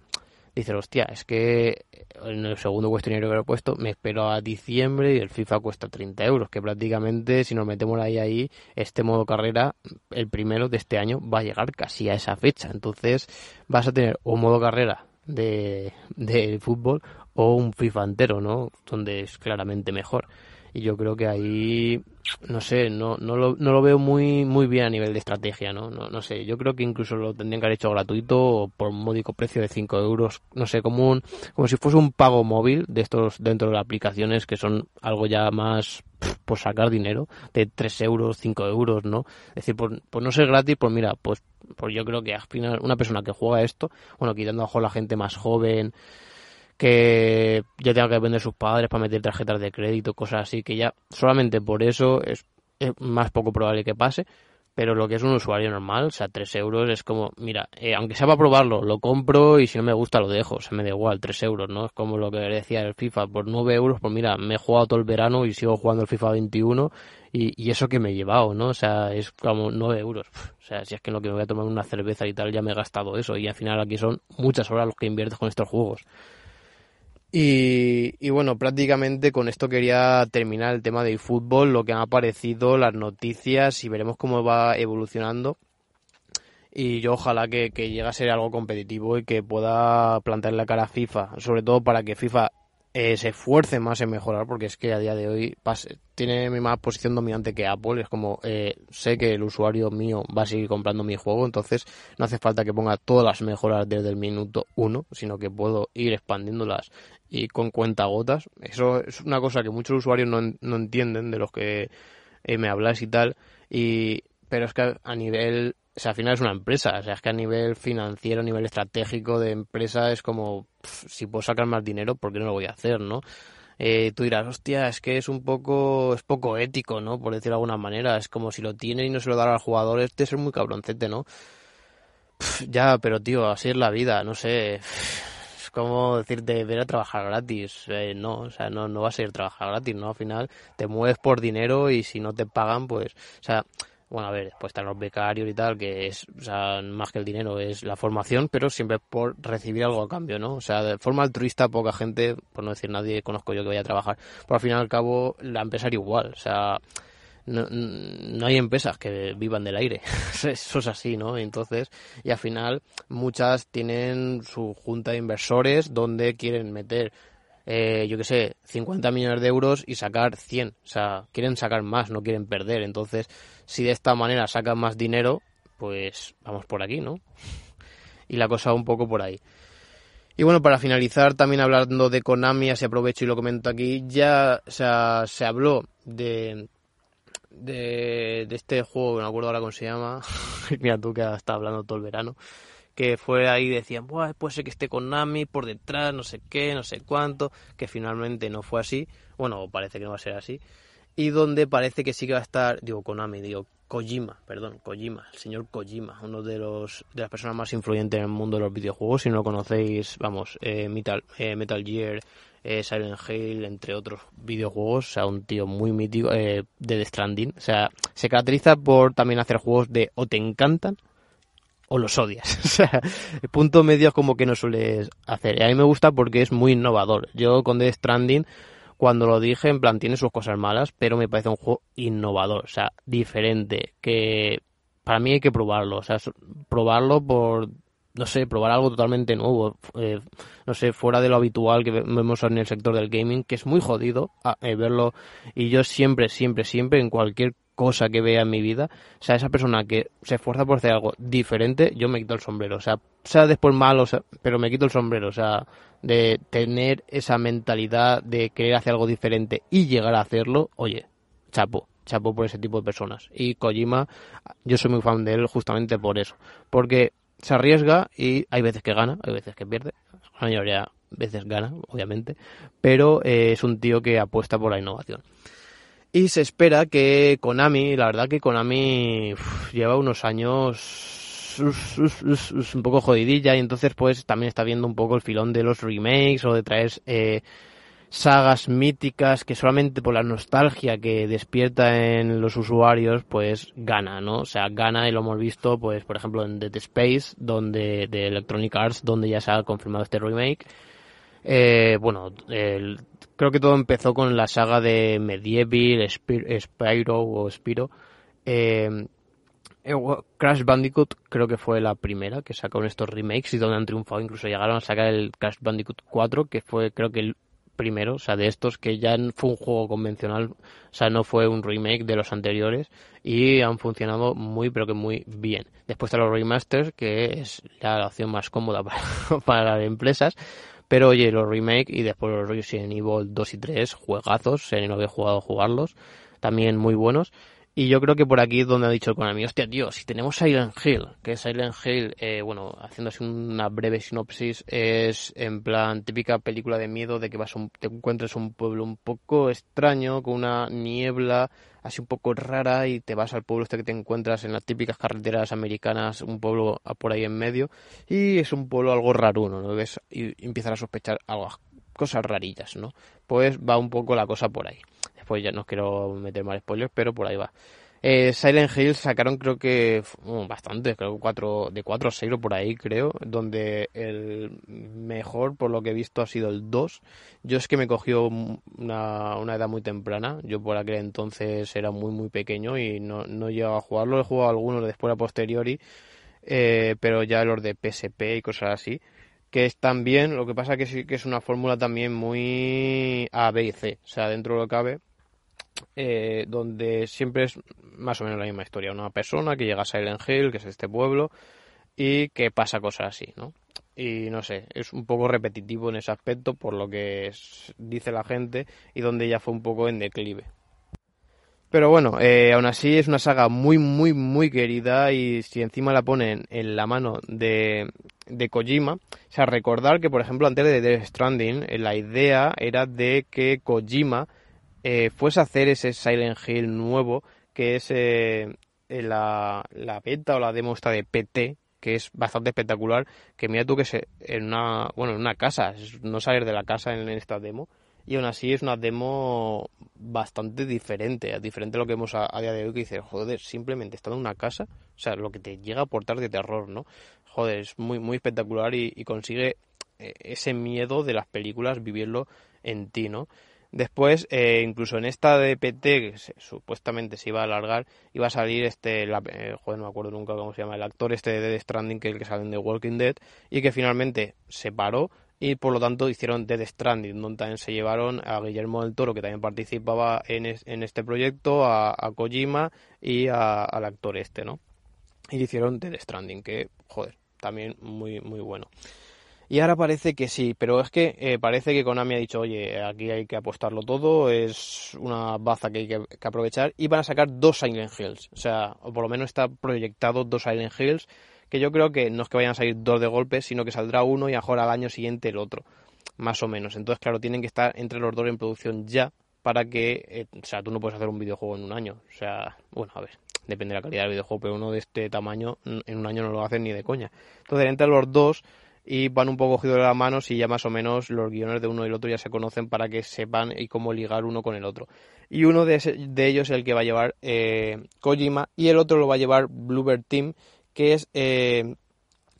dices, hostia, es que en el segundo cuestionario que lo he puesto me espero a diciembre y el FIFA cuesta 30 euros, que prácticamente si nos metemos ahí ahí, este modo carrera, el primero de este año, va a llegar casi a esa fecha. Entonces vas a tener un modo carrera de, de fútbol o un FIFA entero, ¿no? Donde es claramente mejor. Yo creo que ahí no sé, no, no, lo, no lo veo muy, muy bien a nivel de estrategia, ¿no? ¿no? No sé, yo creo que incluso lo tendrían que haber hecho gratuito o por un módico precio de 5 euros, no sé, como, un, como si fuese un pago móvil de estos dentro de las aplicaciones que son algo ya más por sacar dinero, de 3 euros, 5 euros, ¿no? Es decir, por, por no ser gratis, pues mira, pues, pues yo creo que al final una persona que juega esto, bueno, quitando a la gente más joven, que ya tenga que vender sus padres para meter tarjetas de crédito, cosas así, que ya solamente por eso es, más poco probable que pase. Pero lo que es un usuario normal, o sea, 3 euros es como, mira, eh, aunque sea para probarlo, lo compro y si no me gusta lo dejo, o sea, me da igual, 3 euros, ¿no? Es como lo que decía el FIFA, por 9 euros, pues mira, me he jugado todo el verano y sigo jugando el FIFA 21 y, y eso que me he llevado, ¿no? O sea, es como 9 euros. O sea, si es que en lo que me voy a tomar una cerveza y tal ya me he gastado eso y al final aquí son muchas horas los que inviertes con estos juegos. Y, bueno, prácticamente con esto quería terminar el tema del fútbol, lo que han aparecido, las noticias y veremos cómo va evolucionando. Y yo ojalá que, que llegue a ser algo competitivo y que pueda plantear la cara a FIFA, sobre todo para que FIFA eh, se esfuerce más en mejorar, porque es que a día de hoy tiene más posición dominante que Apple. Es como, eh, sé que el usuario mío va a seguir comprando mi juego, entonces no hace falta que ponga todas las mejoras desde el minuto uno, sino que puedo ir expandiéndolas y con cuentagotas. Eso es una cosa que muchos usuarios no, no entienden de los que eh, me hablas y tal. Y, pero es que a nivel, o sea, al final es una empresa, o sea, es que a nivel financiero, a nivel estratégico de empresa es como, si puedo sacar más dinero, ¿por qué no lo voy a hacer, no? Eh, tú dirás, hostia, es que es un poco, es poco ético, ¿no? Por decirlo de alguna manera, es como si lo tiene y no se lo da al jugador, este es muy cabroncete, ¿no? ya, pero tío, así es la vida, no sé como decirte, ver a trabajar gratis. Eh, no, o sea, no, no va a ser trabajar gratis, ¿no? Al final te mueves por dinero y si no te pagan, pues, o sea, bueno, a ver, pues están los becarios y tal, que es, o sea, más que el dinero, es la formación, pero siempre por recibir algo a cambio, ¿no? O sea, de forma altruista, poca gente, por no decir nadie, conozco yo que vaya a trabajar, pero al fin y al cabo, la empresa era igual, o sea, no, hay empresas que vivan del aire. Eso es así, ¿no? Entonces, y al final muchas tienen su junta de inversores donde quieren meter, eh, yo qué sé, 50 millones de euros y sacar 100. O sea, quieren sacar más, no quieren perder. Entonces, si de esta manera sacan más dinero, pues vamos por aquí, ¿no? Y la cosa un poco por ahí. Y bueno, para finalizar, también hablando de Konami, así aprovecho y lo comento aquí, ya o sea, se habló de de, este juego, que no acuerdo ahora cómo se llama, mira tú que está hablando todo el verano, que fue ahí decían, Buah, puede ser que esté con Nami por detrás, no sé qué, no sé cuánto, que finalmente no fue así, bueno, parece que no va a ser así, y donde parece que sí que va a estar, digo Konami, digo Kojima, perdón, Kojima, el señor Kojima, uno de los de las personas más influyentes en el mundo de los videojuegos, si no lo conocéis, vamos, eh, Metal, eh, Metal Gear, eh, Silent Hill, entre otros videojuegos, o sea, un tío muy mítico eh, de The Stranding, o sea, se caracteriza por también hacer juegos de o te encantan o los odias, o sea, el punto medio es como que no sueles hacer, y a mí me gusta porque es muy innovador, yo con The Stranding cuando lo dije, en plan, tiene sus cosas malas, pero me parece un juego innovador, o sea, diferente, que para mí hay que probarlo, o sea, probarlo por no sé, probar algo totalmente nuevo, eh, no sé, fuera de lo habitual que vemos en el sector del gaming, que es muy jodido eh, verlo. Y yo siempre, siempre, siempre, en cualquier cosa que vea en mi vida, o sea, esa persona que se esfuerza por hacer algo diferente, yo me quito el sombrero. O sea, sea después malo, pero me quito el sombrero. O sea, de tener esa mentalidad de querer hacer algo diferente y llegar a hacerlo, oye, chapo chapo por ese tipo de personas. Y Kojima, yo soy muy fan de él justamente por eso. Porque se arriesga y hay veces que gana, hay veces que pierde. La mayoría veces gana, obviamente, pero eh, es un tío que apuesta por la innovación. Y se espera que Konami, la verdad que Konami lleva unos años un poco jodidilla y entonces pues también está viendo un poco el filón de los remakes o de traer eh, sagas míticas que solamente por la nostalgia que despierta en los usuarios, pues gana, ¿no? O sea, gana y lo hemos visto, pues, por ejemplo, en Dead Space, donde, de Electronic Arts, donde ya se ha confirmado este remake. Eh, bueno, creo que todo empezó con la saga de Medieval, Spyro o Spiro. Eh, eh, Crash Bandicoot creo que fue la primera que sacaron estos remakes y donde han triunfado. Incluso llegaron a sacar el Crash Bandicoot 4, que fue creo que el primero, o sea, de estos que ya fue un juego convencional, o sea, no fue un remake de los anteriores y han funcionado muy, pero que muy bien. Después están los remasters, que es la opción más cómoda para las empresas, pero oye, los remake y después los Resident Evil 2 y 3, juegazos, si no había jugado jugarlos, también muy buenos. Y yo creo que por aquí es donde ha dicho el Konami, hostia, tío, si tenemos Silent Hill, que Silent Hill, eh, bueno, haciéndose una breve sinopsis, es en plan típica película de miedo de que vas te encuentres un pueblo un poco extraño, con una niebla así un poco rara y te vas al pueblo este que te encuentras en las típicas carreteras americanas, un pueblo por ahí en medio, y es un pueblo algo raro, ¿no? ¿Ves? Y empiezas a sospechar algo, cosas rarillas, ¿no? Pues va un poco la cosa por ahí pues ya no quiero meter más spoilers, pero por ahí va. Eh, Silent Hill sacaron creo que bastante, creo cuatro, de 4 a 6 por ahí creo, donde el mejor por lo que he visto ha sido el 2. Yo es que me cogió una, una edad muy temprana, yo por aquel entonces era muy muy pequeño y no, no llegaba a jugarlo, he jugado algunos después a posteriori, eh, pero ya los de PSP y cosas así que es también, lo que pasa que sí que es una fórmula también muy A, B y C, o sea, dentro de lo que cabe, eh, donde siempre es más o menos la misma historia. Una persona que llega a Silent Hill, que es este pueblo, y que pasa cosas así, ¿no? Y no sé, es un poco repetitivo en ese aspecto por lo que dice la gente y donde ya fue un poco en declive. Pero bueno, eh, aún así es una saga muy, muy, muy querida y si encima la ponen en la mano de, de Kojima, o sea, recordar que, por ejemplo, antes de Death Stranding, la idea era de que Kojima eh, a hacer ese Silent Hill nuevo, que es eh, la, la beta o la demo esta de PT, que es bastante espectacular, que mira tú que se, en una, bueno, en una casa, no salir de la casa en, esta demo, y aún así es una demo bastante diferente, diferente a lo que vemos a, día de hoy, que dice, joder, simplemente estando en una casa, o sea, lo que te llega a aportar de terror, ¿no? Joder, es muy, muy espectacular y, y consigue eh, ese miedo de las películas vivirlo en ti, ¿no? Después, eh, incluso en esta DPT, que supuestamente se iba a alargar, iba a salir este, eh, joder, no me acuerdo nunca cómo se llama, el actor este de Dead Stranding, que es el que sale en The Walking Dead, y que finalmente se paró y por lo tanto hicieron Dead Stranding, donde también se llevaron a Guillermo del Toro, que también participaba en, este proyecto, a, Kojima y al actor este, ¿no? Y hicieron Dead Stranding, que, joder, también muy, muy bueno. Y ahora parece que sí, pero es que eh, parece que Konami ha dicho, oye, aquí hay que apostarlo todo, es una baza que hay que, aprovechar, y van a sacar dos Silent Hills. O sea, o por lo menos está proyectado dos Silent Hills, que yo creo que no es que vayan a salir dos de golpe, sino que saldrá uno y ahora al año siguiente el otro, más o menos. Entonces, claro, tienen que estar entre los dos en producción ya, para que, eh, o sea, tú no puedes hacer un videojuego en un año. O sea, bueno, a ver, depende de la calidad del videojuego, pero uno de este tamaño en un año no lo hacen ni de coña. Entonces, entre los dos y van un poco cogidos de las manos y ya más o menos los guiones de uno y el otro ya se conocen para que sepan y cómo ligar uno con el otro. Y uno de, ellos es el que va a llevar eh, Kojima y el otro lo va a llevar Bluebird Team, que es eh,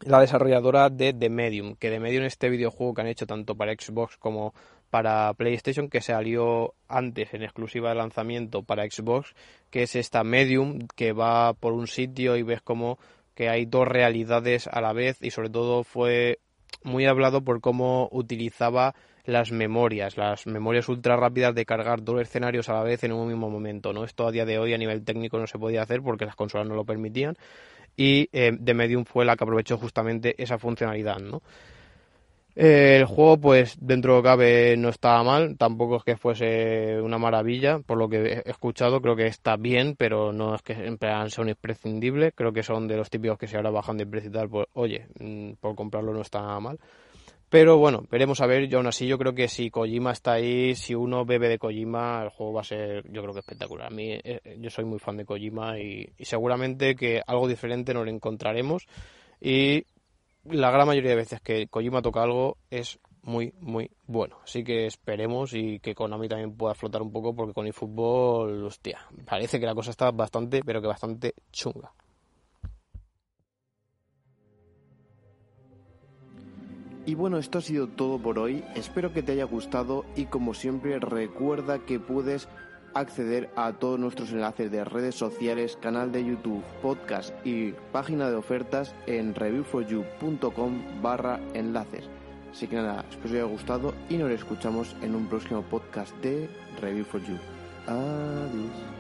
la desarrolladora de The Medium, que The Medium es este videojuego que han hecho tanto para Xbox como para PlayStation, que salió antes en exclusiva de lanzamiento para Xbox, que es esta Medium que va por un sitio y ves cómo que hay dos realidades a la vez y sobre todo fue muy hablado por cómo utilizaba las memorias, las memorias ultra rápidas de cargar dos escenarios a la vez en un mismo momento, ¿no? Esto a día de hoy a nivel técnico no se podía hacer porque las consolas no lo permitían y eh, The Medium fue la que aprovechó justamente esa funcionalidad, ¿no? El juego, pues dentro de cabe, no estaba mal. Tampoco es que fuese una maravilla. Por lo que he escuchado, creo que está bien, pero no es que en plan. Creo que son de los típicos que si ahora bajan de precio tal, pues oye, mm, por comprarlo no está nada mal. Pero bueno, veremos a ver. Yo aún así, yo creo que si Kojima está ahí, si uno bebe de Kojima, el juego va a ser, yo creo que espectacular. A mí, eh, yo soy muy fan de Kojima y, seguramente que algo diferente nos lo encontraremos. Y la gran mayoría de veces que Kojima toca algo es muy, muy bueno. Así que esperemos y que Konami también pueda flotar un poco porque con el fútbol, hostia, parece que la cosa está bastante, pero que bastante chunga. Y bueno, esto ha sido todo por hoy. Espero que te haya gustado y como siempre recuerda que puedes acceder a todos nuestros enlaces de redes sociales, canal de YouTube, podcast y página de ofertas en reviewforyou.com barra enlaces. Así que nada, espero que os haya gustado y nos escuchamos en un próximo podcast de Review for You. Adiós.